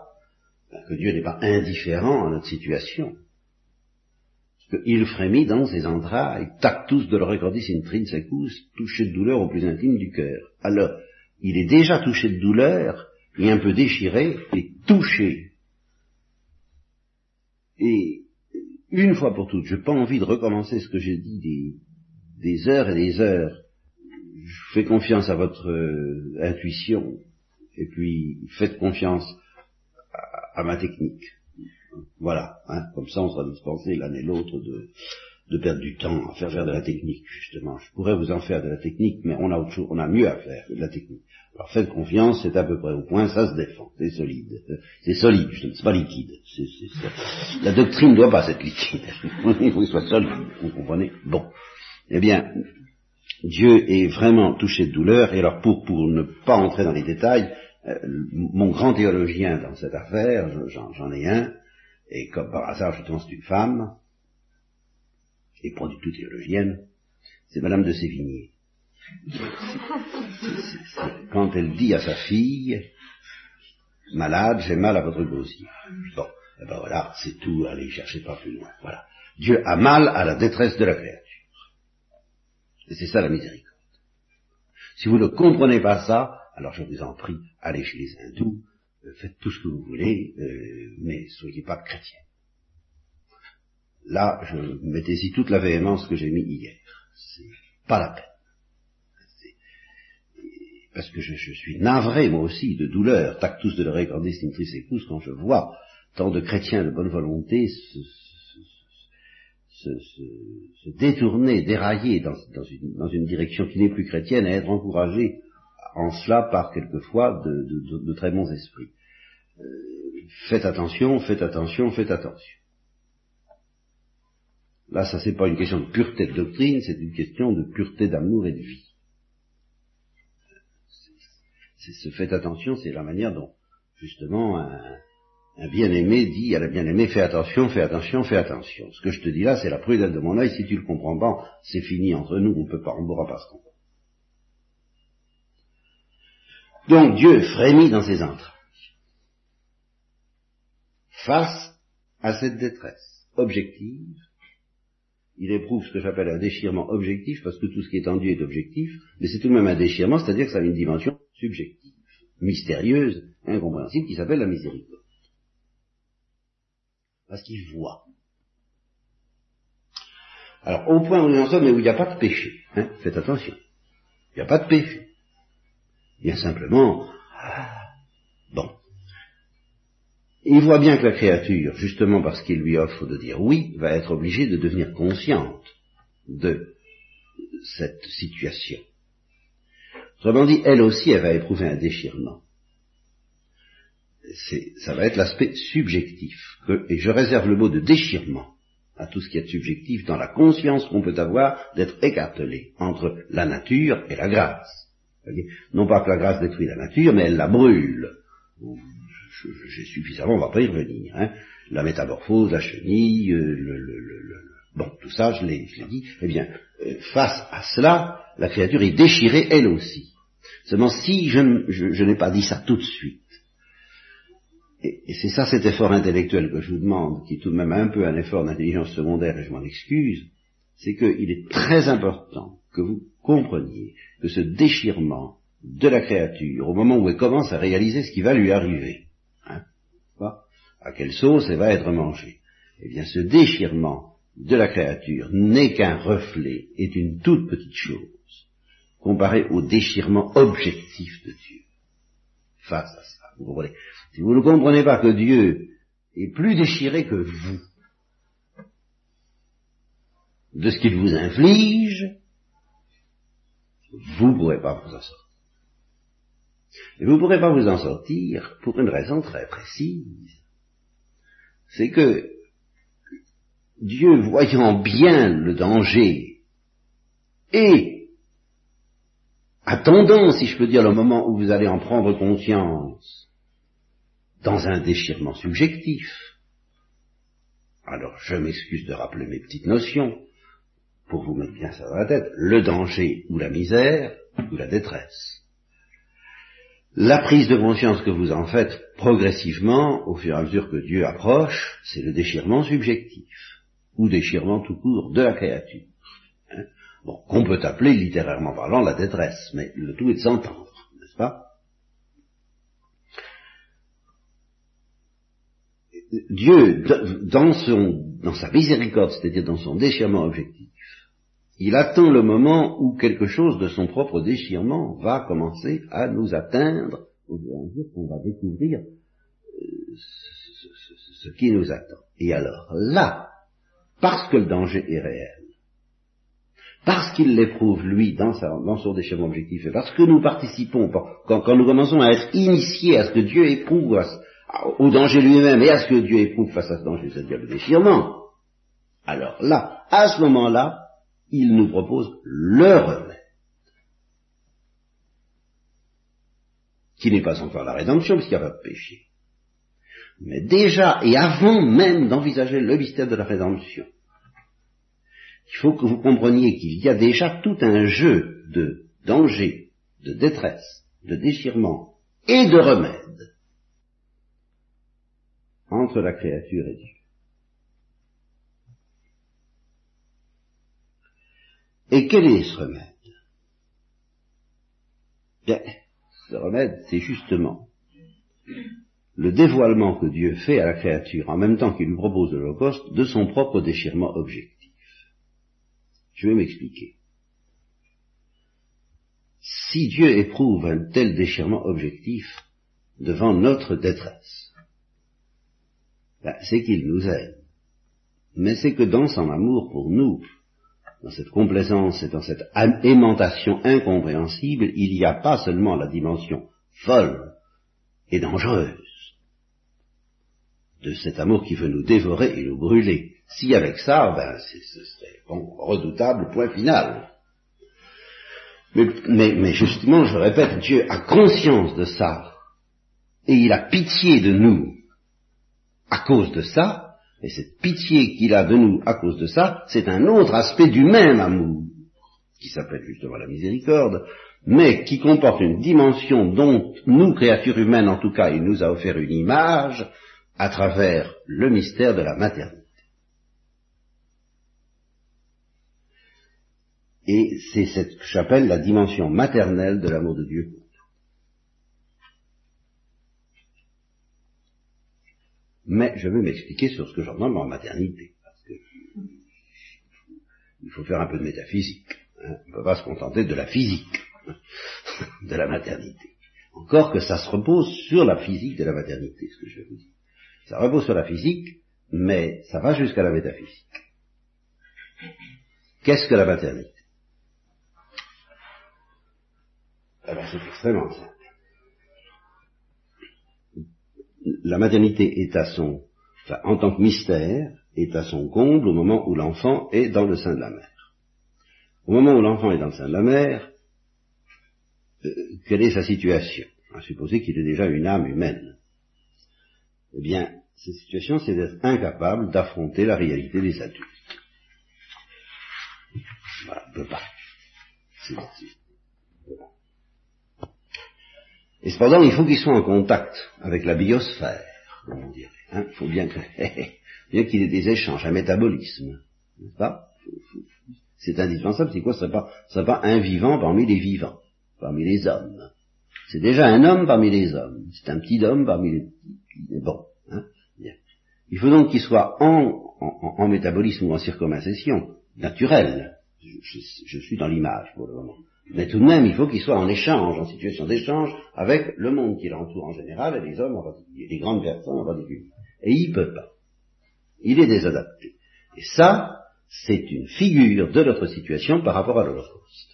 ben, que Dieu n'est pas indifférent à notre situation. Il frémit dans ses entrailles, tactus de recordis intrinsecus, touché de douleur au plus intime du cœur. Alors, il est déjà touché de douleur, et un peu déchiré, et touché. Et une fois pour toutes, je n'ai pas envie de recommencer ce que j'ai dit des, des, heures et des heures. Je fais confiance à votre euh, intuition, et puis faites confiance à ma technique. Voilà, hein, comme ça on sera dispensé l'un et l'autre de, de perdre du temps à faire faire de la technique, justement. Je pourrais vous en faire de la technique, mais on a autre chose, on a mieux à faire que de la technique. Alors faites confiance, c'est à peu près au point, ça se défend, c'est solide. C'est solide, c'est pas liquide. La doctrine ne doit pas être liquide. Il faut qu'il soit solide, vous comprenez? Bon. Eh bien, Dieu est vraiment touché de douleur, et alors pour, pour ne pas entrer dans les détails, euh, mon grand théologien dans cette affaire, j'en ai un, et comme par hasard justement c'est une femme, et pas du tout théologienne, c'est Madame de Sévigné. Quand elle dit à sa fille, malade, j'ai mal à votre gosier. Bon, eh ben voilà, c'est tout, allez, cherchez pas plus loin. Voilà. Dieu a mal à la détresse de la créature. C'est ça la miséricorde. Si vous ne comprenez pas ça, alors je vous en prie, allez chez les hindous, euh, faites tout ce que vous voulez, euh, mais soyez pas chrétiens. Là, je mettais ici toute la véhémence que j'ai mis hier. C'est pas la peine. Parce que je, suis navré, moi aussi, de douleur, tactus de recordis intrisecus, quand je vois tant de chrétiens de bonne volonté se, se, détourner, dérailler dans, une, direction qui n'est plus chrétienne et être encouragés en cela par quelquefois de, très bons esprits. Euh, faites attention, faites attention, faites attention. Là, ça c'est pas une question de pureté de doctrine, c'est une question de pureté d'amour et de vie. C'est ce faites attention, c'est la manière dont justement un, un bien-aimé dit à la bien-aimée fais attention, fais attention, fais attention. Ce que je te dis là, c'est la prudence de mon œil. Si tu le comprends pas, c'est fini entre nous. On peut pas, on pourra pas se comprendre. Donc Dieu frémit dans ses entrailles face à cette détresse objective. Il éprouve ce que j'appelle un déchirement objectif, parce que tout ce qui est tendu est objectif, mais c'est tout de même un déchirement, c'est-à-dire que ça a une dimension subjective, mystérieuse, incompréhensible, qui s'appelle la miséricorde. Parce qu'il voit. Alors, au point où nous en sommes, il n'y a pas de péché, hein, faites attention, il n'y a pas de péché. Bien simplement, bon. Il voit bien que la créature, justement parce qu'il lui offre de dire oui, va être obligée de devenir consciente de cette situation. Autrement dit, elle aussi, elle va éprouver un déchirement. Ça va être l'aspect subjectif. et je réserve le mot de déchirement à tout ce qui est subjectif dans la conscience qu'on peut avoir d'être écartelé entre la nature et la grâce. Non pas que la grâce détruit la nature, mais elle la brûle. J'ai suffisamment, on va pas y revenir. Hein. La métamorphose, la chenille, euh, le, bon, tout ça, je l'ai dit. Eh bien, euh, face à cela, la créature est déchirée elle aussi. Seulement, si je, je, n'ai pas dit ça tout de suite, et, c'est ça cet effort intellectuel que je vous demande, qui est tout de même un peu un effort d'intelligence secondaire, et je m'en excuse, c'est qu'il est très important que vous compreniez que ce déchirement de la créature, au moment où elle commence à réaliser ce qui va lui arriver, hein, à quelle sauce elle va être mangée, eh bien ce déchirement de la créature n'est qu'un reflet, est une toute petite chose, comparé au déchirement objectif de Dieu. Face à ça, vous comprenez Si vous ne comprenez pas que Dieu est plus déchiré que vous, de ce qu'il vous inflige, vous ne pourrez pas vous en sortir. Et vous ne pourrez pas vous en sortir pour une raison très précise. C'est que Dieu, voyant bien le danger et attendant, si je peux dire, le moment où vous allez en prendre conscience dans un déchirement subjectif, alors je m'excuse de rappeler mes petites notions, pour vous mettre bien ça dans la tête, le danger ou la misère ou la détresse. La prise de conscience que vous en faites progressivement, au fur et à mesure que Dieu approche, c'est le déchirement subjectif. ou déchirement tout court de la créature. Hein? bon, qu'on peut appeler littérairement parlant la détresse, mais le tout est de s'entendre, n'est-ce pas? Dieu, dans, son, dans sa miséricorde, c'est-à-dire dans son déchirement objectif, il attend le moment où quelque chose de son propre déchirement va commencer à nous atteindre, au fur à qu'on va découvrir euh, ce, qui nous attend. Et alors là, parce que le danger est réel, parce qu'il l'éprouve lui dans, son déchirement objectif, et parce que nous participons, quand, nous commençons à être initiés à ce que Dieu éprouve, au danger lui-même et à ce que Dieu éprouve face à ce danger, c'est-à-dire le déchirement, alors là, à ce moment-là, il nous propose le remède, qui n'est pas encore la rédemption, puisqu'il n'y a pas de péché. Mais déjà, et avant même d'envisager le mystère de la rédemption, il faut que vous compreniez qu'il y a déjà tout un jeu de danger, de détresse, de déchirement et de remède entre la créature et Dieu. Et quel est ce remède? Bien, ce remède, c'est justement le dévoilement que Dieu fait à la créature en même temps qu'il lui propose l'Holocauste de son propre déchirement objectif. Je vais m'expliquer. Si Dieu éprouve un tel déchirement objectif devant notre détresse, ben, c'est qu'il nous aime. Mais c'est que dans son amour pour nous, dans cette complaisance et dans cette aimantation incompréhensible, il n'y a pas seulement la dimension folle et dangereuse de cet amour qui veut nous dévorer et nous brûler. Si avec ça, ben, ce serait redoutable, point final. Mais, justement, je répète, Dieu a conscience de ça, et il a pitié de nous à cause de ça, et cette pitié qu'il a de nous à cause de ça, c'est un autre aspect du même amour, qui s'appelle justement la miséricorde, mais qui comporte une dimension dont nous, créatures humaines en tout cas, il nous a offert une image à travers le mystère de la maternité. Et c'est cette que j'appelle la dimension maternelle de l'amour de Dieu mais je vais m'expliquer sur ce que j'entends en maternité, parce que il faut faire un peu de métaphysique. Hein. On ne peut pas se contenter de la physique de la maternité. Encore que ça se repose sur la physique de la maternité, ce que je vous dire. Ça repose sur la physique, mais ça va jusqu'à la métaphysique. Qu'est-ce que la maternité? Eh ben, C'est extrêmement simple la maternité est à son, enfin, en tant que mystère, est à son comble au moment où l'enfant est dans le sein de la mère. Au moment où l'enfant est dans le sein de la mère, euh, quelle est sa situation? À supposer qu'il ait déjà une âme humaine. Eh bien, cette situation, c'est d'être incapable d'affronter la réalité des adultes. Voilà, ne peut pas. Et cependant, il faut qu'il soit en contact avec la biosphère, comme on dirait. Hein. Il faut bien qu'il ait des échanges, un métabolisme. N'est-ce pas? C'est indispensable, c'est quoi? Ce serait pas un vivant parmi les vivants, parmi les hommes. C'est déjà un homme parmi les hommes. C'est un petit homme parmi les... Bon. Hein il faut donc qu'il soit en, métabolisme ou en circumcision naturel. je suis dans l'image pour le moment. Mais tout de même, il faut qu'il soit en échange, en situation d'échange avec le monde qui l'entoure en général et les hommes en les grandes personnes en particulier. Et il peut pas. Il est désadapté. Et ça, c'est une figure de notre situation par rapport à l'Holocauste.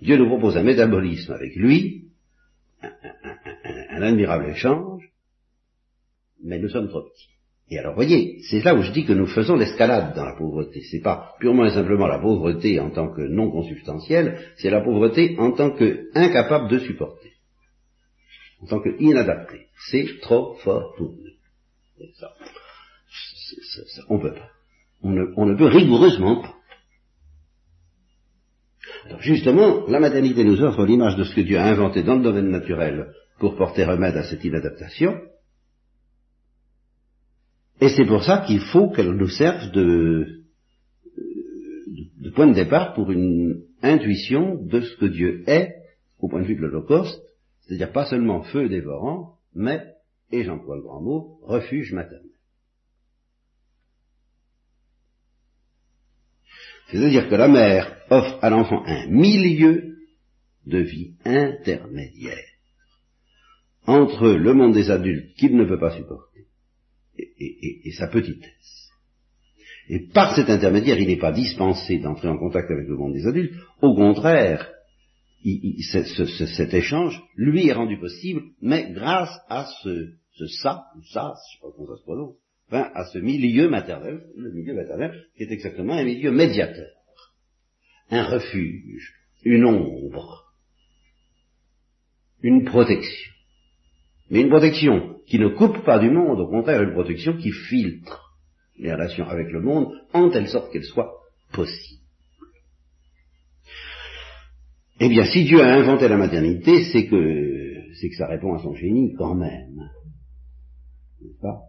Dieu nous propose un métabolisme avec lui, un admirable échange, mais nous sommes trop petits. Et alors, voyez, c'est là où je dis que nous faisons l'escalade dans la pauvreté. C'est pas purement et simplement la pauvreté en tant que non consubstantielle, c'est la pauvreté en tant que incapable de supporter. En tant que inadapté. C'est trop fort pour nous. Ça, on peut pas. On ne, peut rigoureusement pas. Justement, la maternité nous offre l'image de ce que Dieu a inventé dans le domaine naturel pour porter remède à cette inadaptation, Et c'est pour ça qu'il faut qu'elle nous serve de, de point de départ pour une intuition de ce que Dieu est au point de vue de l'Holocauste, c'est-à-dire pas seulement feu dévorant, mais, et j'emploie le grand mot, refuge maternel. C'est-à-dire que la mère offre à l'enfant un milieu de vie intermédiaire entre le monde des adultes qu'il ne peut pas supporter et, sa petitesse. Et par cet intermédiaire, il n'est pas dispensé d'entrer en contact avec le monde des adultes, au contraire, cet échange lui est rendu possible, mais grâce à ce, ça, ou ça, je sais pas comment ça se prononce, enfin, à ce milieu maternel, le milieu maternel, qui est exactement un milieu médiateur, un refuge, une ombre, une protection. Mais une protection qui ne coupe pas du monde, au contraire, une protection qui filtre les relations avec le monde en telle sorte qu'elles soient possibles. Eh bien, si Dieu a inventé la maternité, c'est que, c'est que ça répond à son génie quand même. Pas?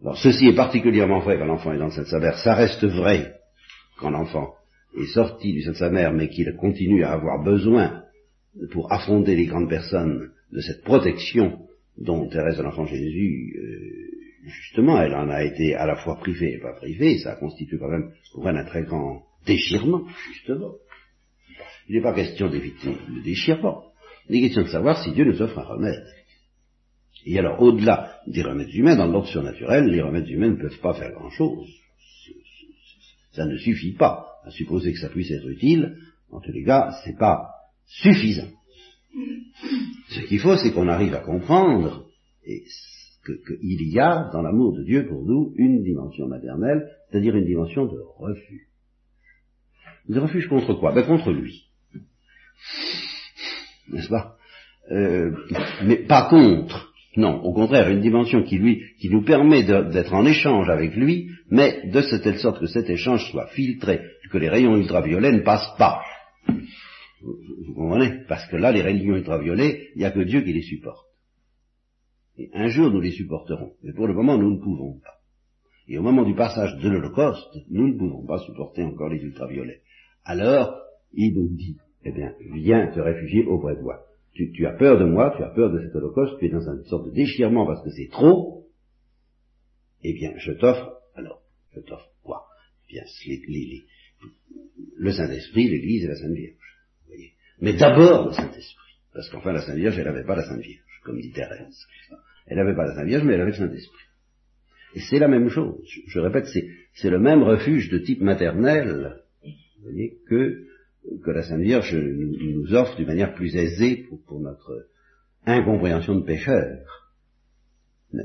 Alors, ceci est particulièrement vrai quand l'enfant est dans le sein de sa mère. Ça reste vrai quand l'enfant est sorti du sein de sa mère, mais qu'il continue à avoir besoin pour affronter les grandes personnes de cette protection dont Thérèse de l'Enfant Jésus, euh, justement, elle en a été à la fois privée et pas privée, ça constitue quand même pour elle un très grand déchirement, justement. Il n'est pas question d'éviter le déchirement, il est question de savoir si Dieu nous offre un remède. Et alors, au-delà des remèdes humains, dans l'ordre surnaturel, les remèdes humains ne peuvent pas faire grand-chose. Ça ne suffit pas. À supposer que ça puisse être utile, en tous les cas, c'est pas suffisant. Ce qu'il faut, c'est qu'on arrive à comprendre qu'il y a dans l'amour de Dieu pour nous une dimension maternelle, c'est-à-dire une dimension de refuge. De refuge contre quoi? Ben contre lui. N'est-ce pas? Euh, Mais pas contre. Non, au contraire, une dimension qui lui, qui nous permet d'être en échange avec lui, mais de telle sorte que cet échange soit filtré, que les rayons ultraviolets ne passent pas. Vous, comprenez Parce que là, les rayons ultraviolets, il n'y a que Dieu qui les supporte. Et un jour, nous les supporterons. Mais pour le moment, nous ne pouvons pas. Et au moment du passage de l'Holocauste, nous ne pouvons pas supporter encore les ultraviolets. Alors, il nous dit, eh bien, viens te réfugier auprès de moi. Tu, tu, as peur de moi, tu as peur de cet holocauste, tu es dans une sorte de déchirement parce que c'est trop. Eh bien, je t'offre, alors, je t'offre quoi? Eh bien, les, le Saint-Esprit, l'Église et la Sainte Vierge. Mais d'abord le Saint-Esprit. Parce qu'enfin, la Sainte Vierge, elle n'avait pas la Sainte Vierge, comme dit Thérèse. Elle n'avait pas la Sainte Vierge, mais elle avait le Saint-Esprit. Et c'est la même chose. Je, répète, c'est le même refuge de type maternel, vous voyez, que, que la Sainte Vierge nous, offre d'une manière plus aisée pour, notre incompréhension de pécheur.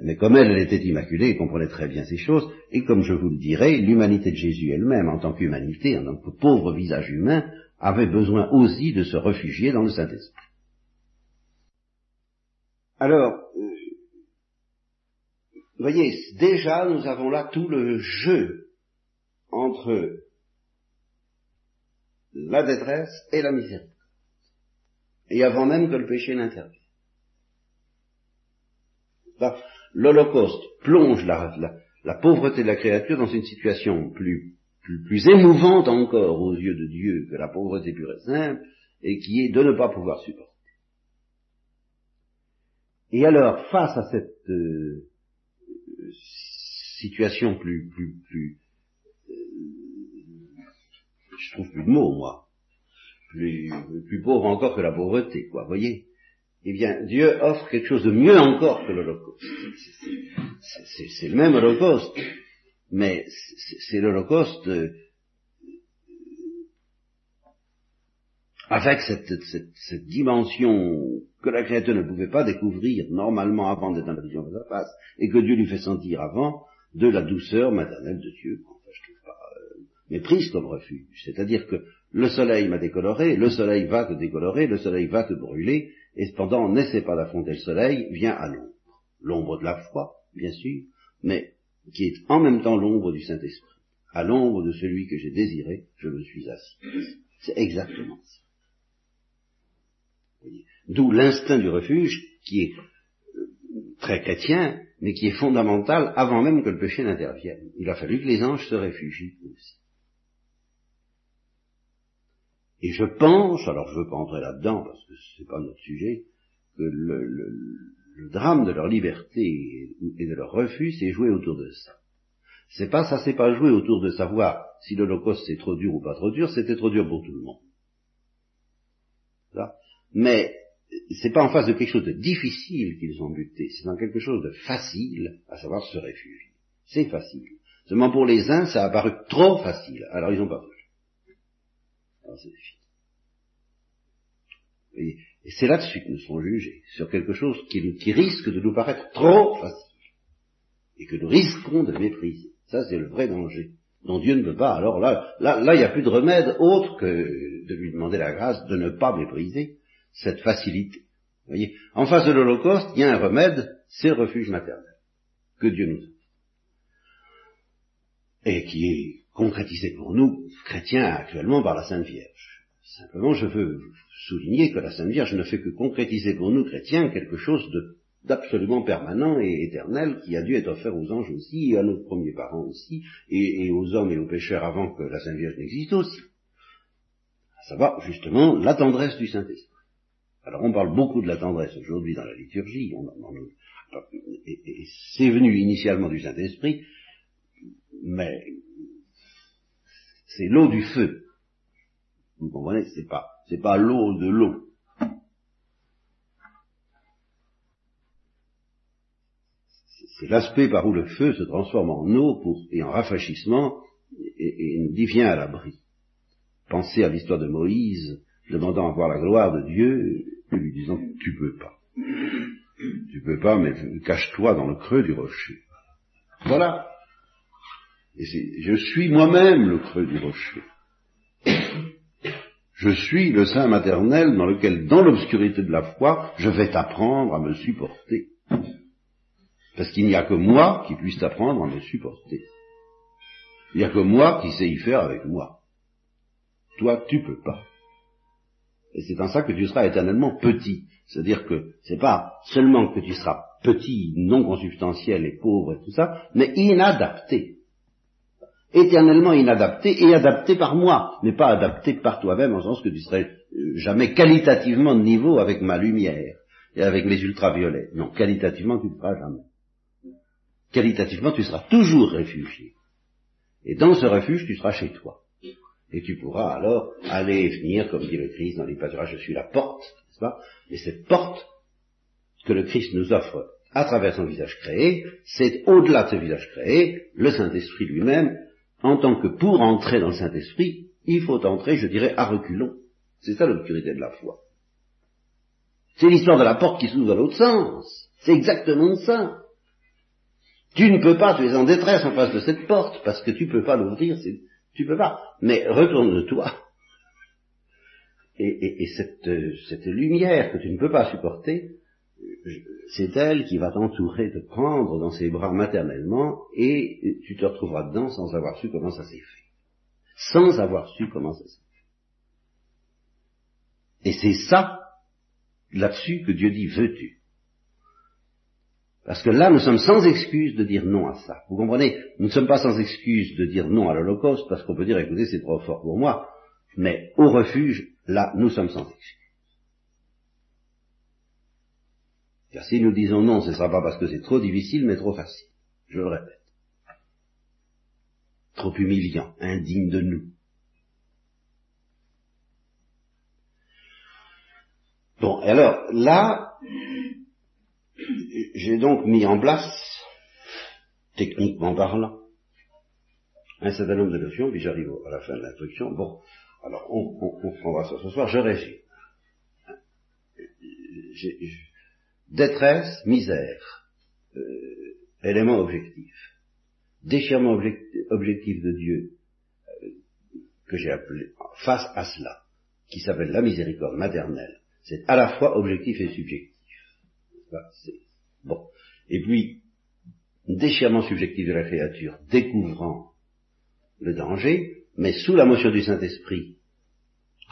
Mais comme elle, elle était immaculée, elle comprenait très bien ces choses, et comme je vous le dirai, l'humanité de Jésus elle-même, en tant qu'humanité, en tant que pauvre visage humain, avait besoin aussi de se réfugier dans le Saint-Esprit. Alors, euh, voyez, déjà nous avons là tout le jeu entre la détresse et la miséricorde. Et avant même que le péché n'intervienne. L'Holocauste plonge la, pauvreté de la créature dans une situation plus plus, émouvante encore aux yeux de Dieu que la pauvreté pure et simple, et qui est de ne pas pouvoir supporter. Et alors, face à cette euh, situation plus, plus, plus, euh, je trouve plus de mots, moi, plus, plus pauvre encore que la pauvreté, quoi, voyez Eh bien, Dieu offre quelque chose de mieux encore que l'Holocauste. C'est le même Holocauste, mais c'est l'Holocauste avec cette, cette, dimension que la créature ne pouvait pas découvrir normalement avant d'être dans la vision de sa face, et que Dieu lui fait sentir avant, de la douceur maternelle de Dieu, enfin, je trouve pas, euh, méprise comme refuge. C'est-à-dire que le soleil m'a décoloré, le soleil va te décolorer, le soleil va te brûler, et cependant, n'essaie pas d'affronter le soleil, viens à l'ombre. L'ombre de la foi, bien sûr, mais qui est en même temps l'ombre du Saint-Esprit. À l'ombre de celui que j'ai désiré, je me suis assis. C'est exactement ça. D'où l'instinct du refuge, qui est euh, très chrétien, mais qui est fondamentale avant même que le péché n'intervienne. Il a fallu que les anges se réfugient aussi. Et je pense, alors je ne veux pas entrer là-dedans parce que ce n'est pas notre sujet, que le, drame de leur liberté et de leur refus s'est joué autour de ça. C'est pas ça, s'est pas joué autour de savoir si l'Holocauste c'est trop dur ou pas trop dur, c'était trop dur pour tout le monde. Ça. Mais c'est pas en face de quelque chose de difficile qu'ils ont buté, c'est dans quelque chose de facile, à savoir se réfugier. C'est facile. Seulement pour les uns, ça a paru trop facile, alors ils n'ont pas voulu. Alors c'est et, c'est là-dessus que nous serons jugés, sur quelque chose qui, qui risque de nous paraître trop facile, et que nous risquons de mépriser. Ça, c'est le vrai danger, dont Dieu ne peut pas. Alors là, là, là, il n'y a plus de remède autre que de lui demander la grâce de ne pas mépriser cette facilité. Vous voyez, en face de l'Holocauste, il y a un remède, c'est le refuge maternel que Dieu nous offre. Et qui est concrétisé pour nous, chrétiens, actuellement par la Sainte Vierge. Simplement, je veux souligner que la Sainte Vierge ne fait que concrétiser pour nous, chrétiens, quelque chose d'absolument permanent et éternel qui a dû être offert aux anges aussi, à nos premiers parents aussi, et, et aux hommes et aux pécheurs avant que la Sainte Vierge n'existe aussi. À savoir, justement, la tendresse du Saint-Esprit. Alors on parle beaucoup de la tendresse aujourd'hui dans la liturgie, et, c'est venu initialement du Saint-Esprit, mais c'est l'eau du feu. Vous comprenez C'est pas, pas l'eau de l'eau. C'est l'aspect par où le feu se transforme en eau pour, et en rafraîchissement et, et nous à l'abri. Pensez à l'histoire de Moïse demandant à voir la gloire de Dieu lui disant tu peux pas. Tu peux pas, mais cache-toi dans le creux du rocher. Voilà. Et je suis moi-même le creux du rocher. Je suis le sein maternel dans lequel, dans l'obscurité de la foi, je vais t'apprendre à me supporter. Parce qu'il n'y a que moi qui puisse t'apprendre à me supporter. Il n'y a que moi qui sais y faire avec moi. Toi, tu peux pas. Et c'est en ça que tu seras éternellement petit. C'est-à-dire que c'est pas seulement que tu seras petit, non consubstantiel et pauvre et tout ça, mais inadapté. Éternellement inadapté et adapté par moi, mais pas adapté par toi-même en sens que tu serais euh, jamais qualitativement de niveau avec ma lumière et avec mes ultraviolets. Non, qualitativement tu ne seras jamais. Qualitativement tu seras toujours réfugié. Et dans ce refuge tu seras chez toi. Et tu pourras alors aller et venir, comme dit le Christ dans les pâturages, je suis la porte, n'est-ce pas? Et cette porte que le Christ nous offre à travers son visage créé, c'est au-delà de ce visage créé, le Saint-Esprit lui-même, en tant que pour entrer dans le Saint-Esprit, il faut entrer, je dirais, à reculons. C'est ça l'obscurité de la foi. C'est l'histoire de la porte qui s'ouvre dans l'autre sens. C'est exactement ça. Tu ne peux pas, tu es en détresse en face de cette porte, parce que tu ne peux pas l'ouvrir, tu peux pas. Mais retourne-toi. Et, cette, lumière que tu ne peux pas supporter, c'est elle qui va t'entourer, te prendre dans ses bras maternellement, et tu te retrouveras dedans sans avoir su comment ça s'est fait. Sans avoir su comment ça s'est fait. Et c'est ça, là-dessus, que Dieu dit, veux-tu? Parce que là, nous sommes sans excuse de dire non à ça. Vous comprenez? Nous ne sommes pas sans excuse de dire non à l'Holocauste, parce qu'on peut dire, écoutez, c'est trop fort pour moi. Mais au refuge, là, nous sommes sans excuse. Car si nous disons non, ce ne sera pas parce que c'est trop difficile, mais trop facile. Je le répète. Trop humiliant, indigne de nous. Bon, alors là, j'ai donc mis en place, techniquement parlant, un certain nombre de notions, puis j'arrive à la fin de l'instruction. Bon, alors on, ça ce soir, je résume. Détresse, misère, euh, élément objectif, déchirement objectif, de Dieu, euh, que j'ai appelé face à cela, qui s'appelle la miséricorde maternelle, c'est à la fois objectif et subjectif. Bon. Et puis, déchirement subjectif de la créature, découvrant le danger, mais sous la motion du Saint-Esprit,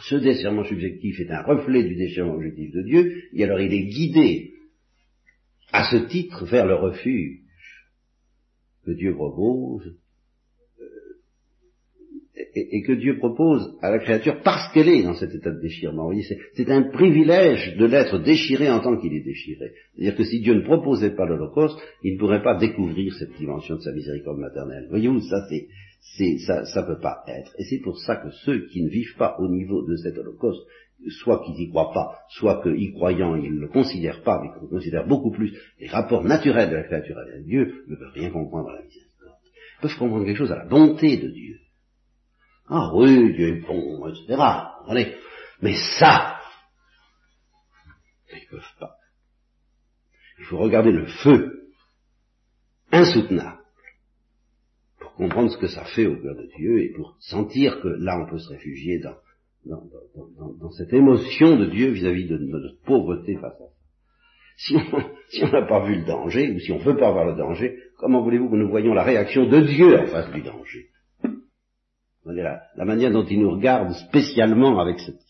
ce déchirement subjectif est un reflet du déchirement objectif de Dieu, et alors il est guidé à ce titre vers le refuge que Dieu propose et, que Dieu propose à la créature parce qu'elle est dans cet état de déchirement. C'est un privilège de l'être déchiré en tant qu'il est déchiré. C'est-à-dire que si Dieu ne proposait pas l'Holocauste, il ne pourrait pas découvrir cette dimension de sa miséricorde maternelle. Voyez-vous, ça c'est, ça peut pas être. Et c'est pour ça que ceux qui ne vivent pas au niveau de cet Holocauste, soit qu'ils n'y croient pas, soit qu'y croyant, ils ne le considèrent pas, mais qu'ils considèrent beaucoup plus les rapports naturels de la créature avec Dieu, ne peuvent rien comprendre à la miséricorde. Ils peuvent comprendre quelque chose à la bonté de Dieu ah oui, Dieu est bon, etc. Mais ça, ils ne peuvent pas. Il faut regarder le feu insoutenable pour comprendre ce que ça fait au cœur de Dieu et pour sentir que là on peut se réfugier dans, dans, cette émotion de Dieu vis-à-vis de notre pauvreté face à ça. Si on n'a pas vu le danger, ou si on ne veut pas voir le danger, comment voulez-vous que nous voyions la réaction de Dieu en face du danger? La, la, manière dont il nous regarde spécialement avec cette,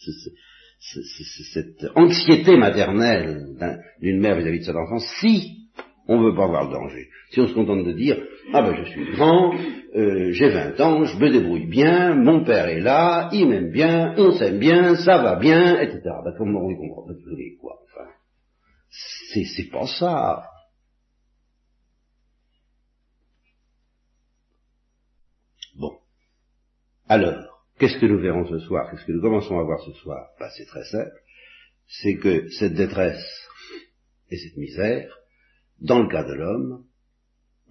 cette anxiété maternelle d'une mère vis-à-vis de son enfant, si on ne veut pas voir le danger. Si on se contente de dire, ah ben je suis grand, euh, j'ai 20 ans, je me débrouille bien, mon père est là, il m'aime bien, on s'aime bien, ça va bien, etc. Ben comment vous comprenez quoi? Enfin, C'est pas ça. Alors, qu'est-ce que nous verrons ce soir? Qu'est-ce que nous commençons à voir ce soir? Ben, C'est très simple. C'est que cette détresse et cette misère, dans le cas de l'homme,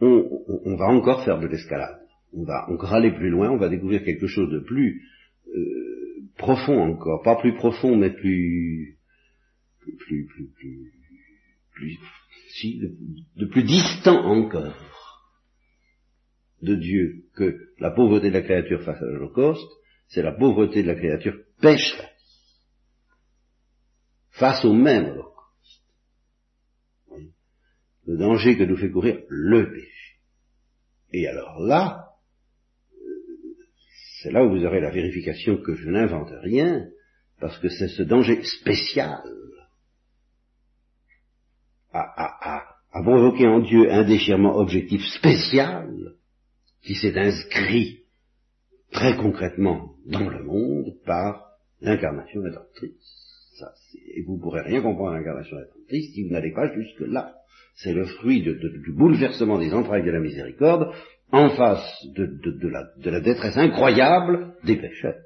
on, va encore faire de l'escalade. On va encore aller plus loin, on va découvrir quelque chose de plus euh, profond encore, pas plus profond, mais plus, plus, plus, plus, plus, si, de plus distant encore de Dieu que la pauvreté de la créature face à l'Holocauste, c'est la pauvreté de la créature pécheresse face au même. Le danger que nous fait courir le péché. Et alors là, c'est là où vous aurez la vérification que je n'invente rien, parce que c'est ce danger spécial à, à, à, à provoquer en Dieu un déchirement objectif spécial qui s'est inscrit très concrètement dans le monde par l'incarnation rédemptrice. Et vous ne pourrez rien comprendre à l'incarnation rédemptrice si vous n'allez pas jusque-là. C'est le fruit du bouleversement des entrailles de la miséricorde en face de, la, de la détresse incroyable des pécheurs.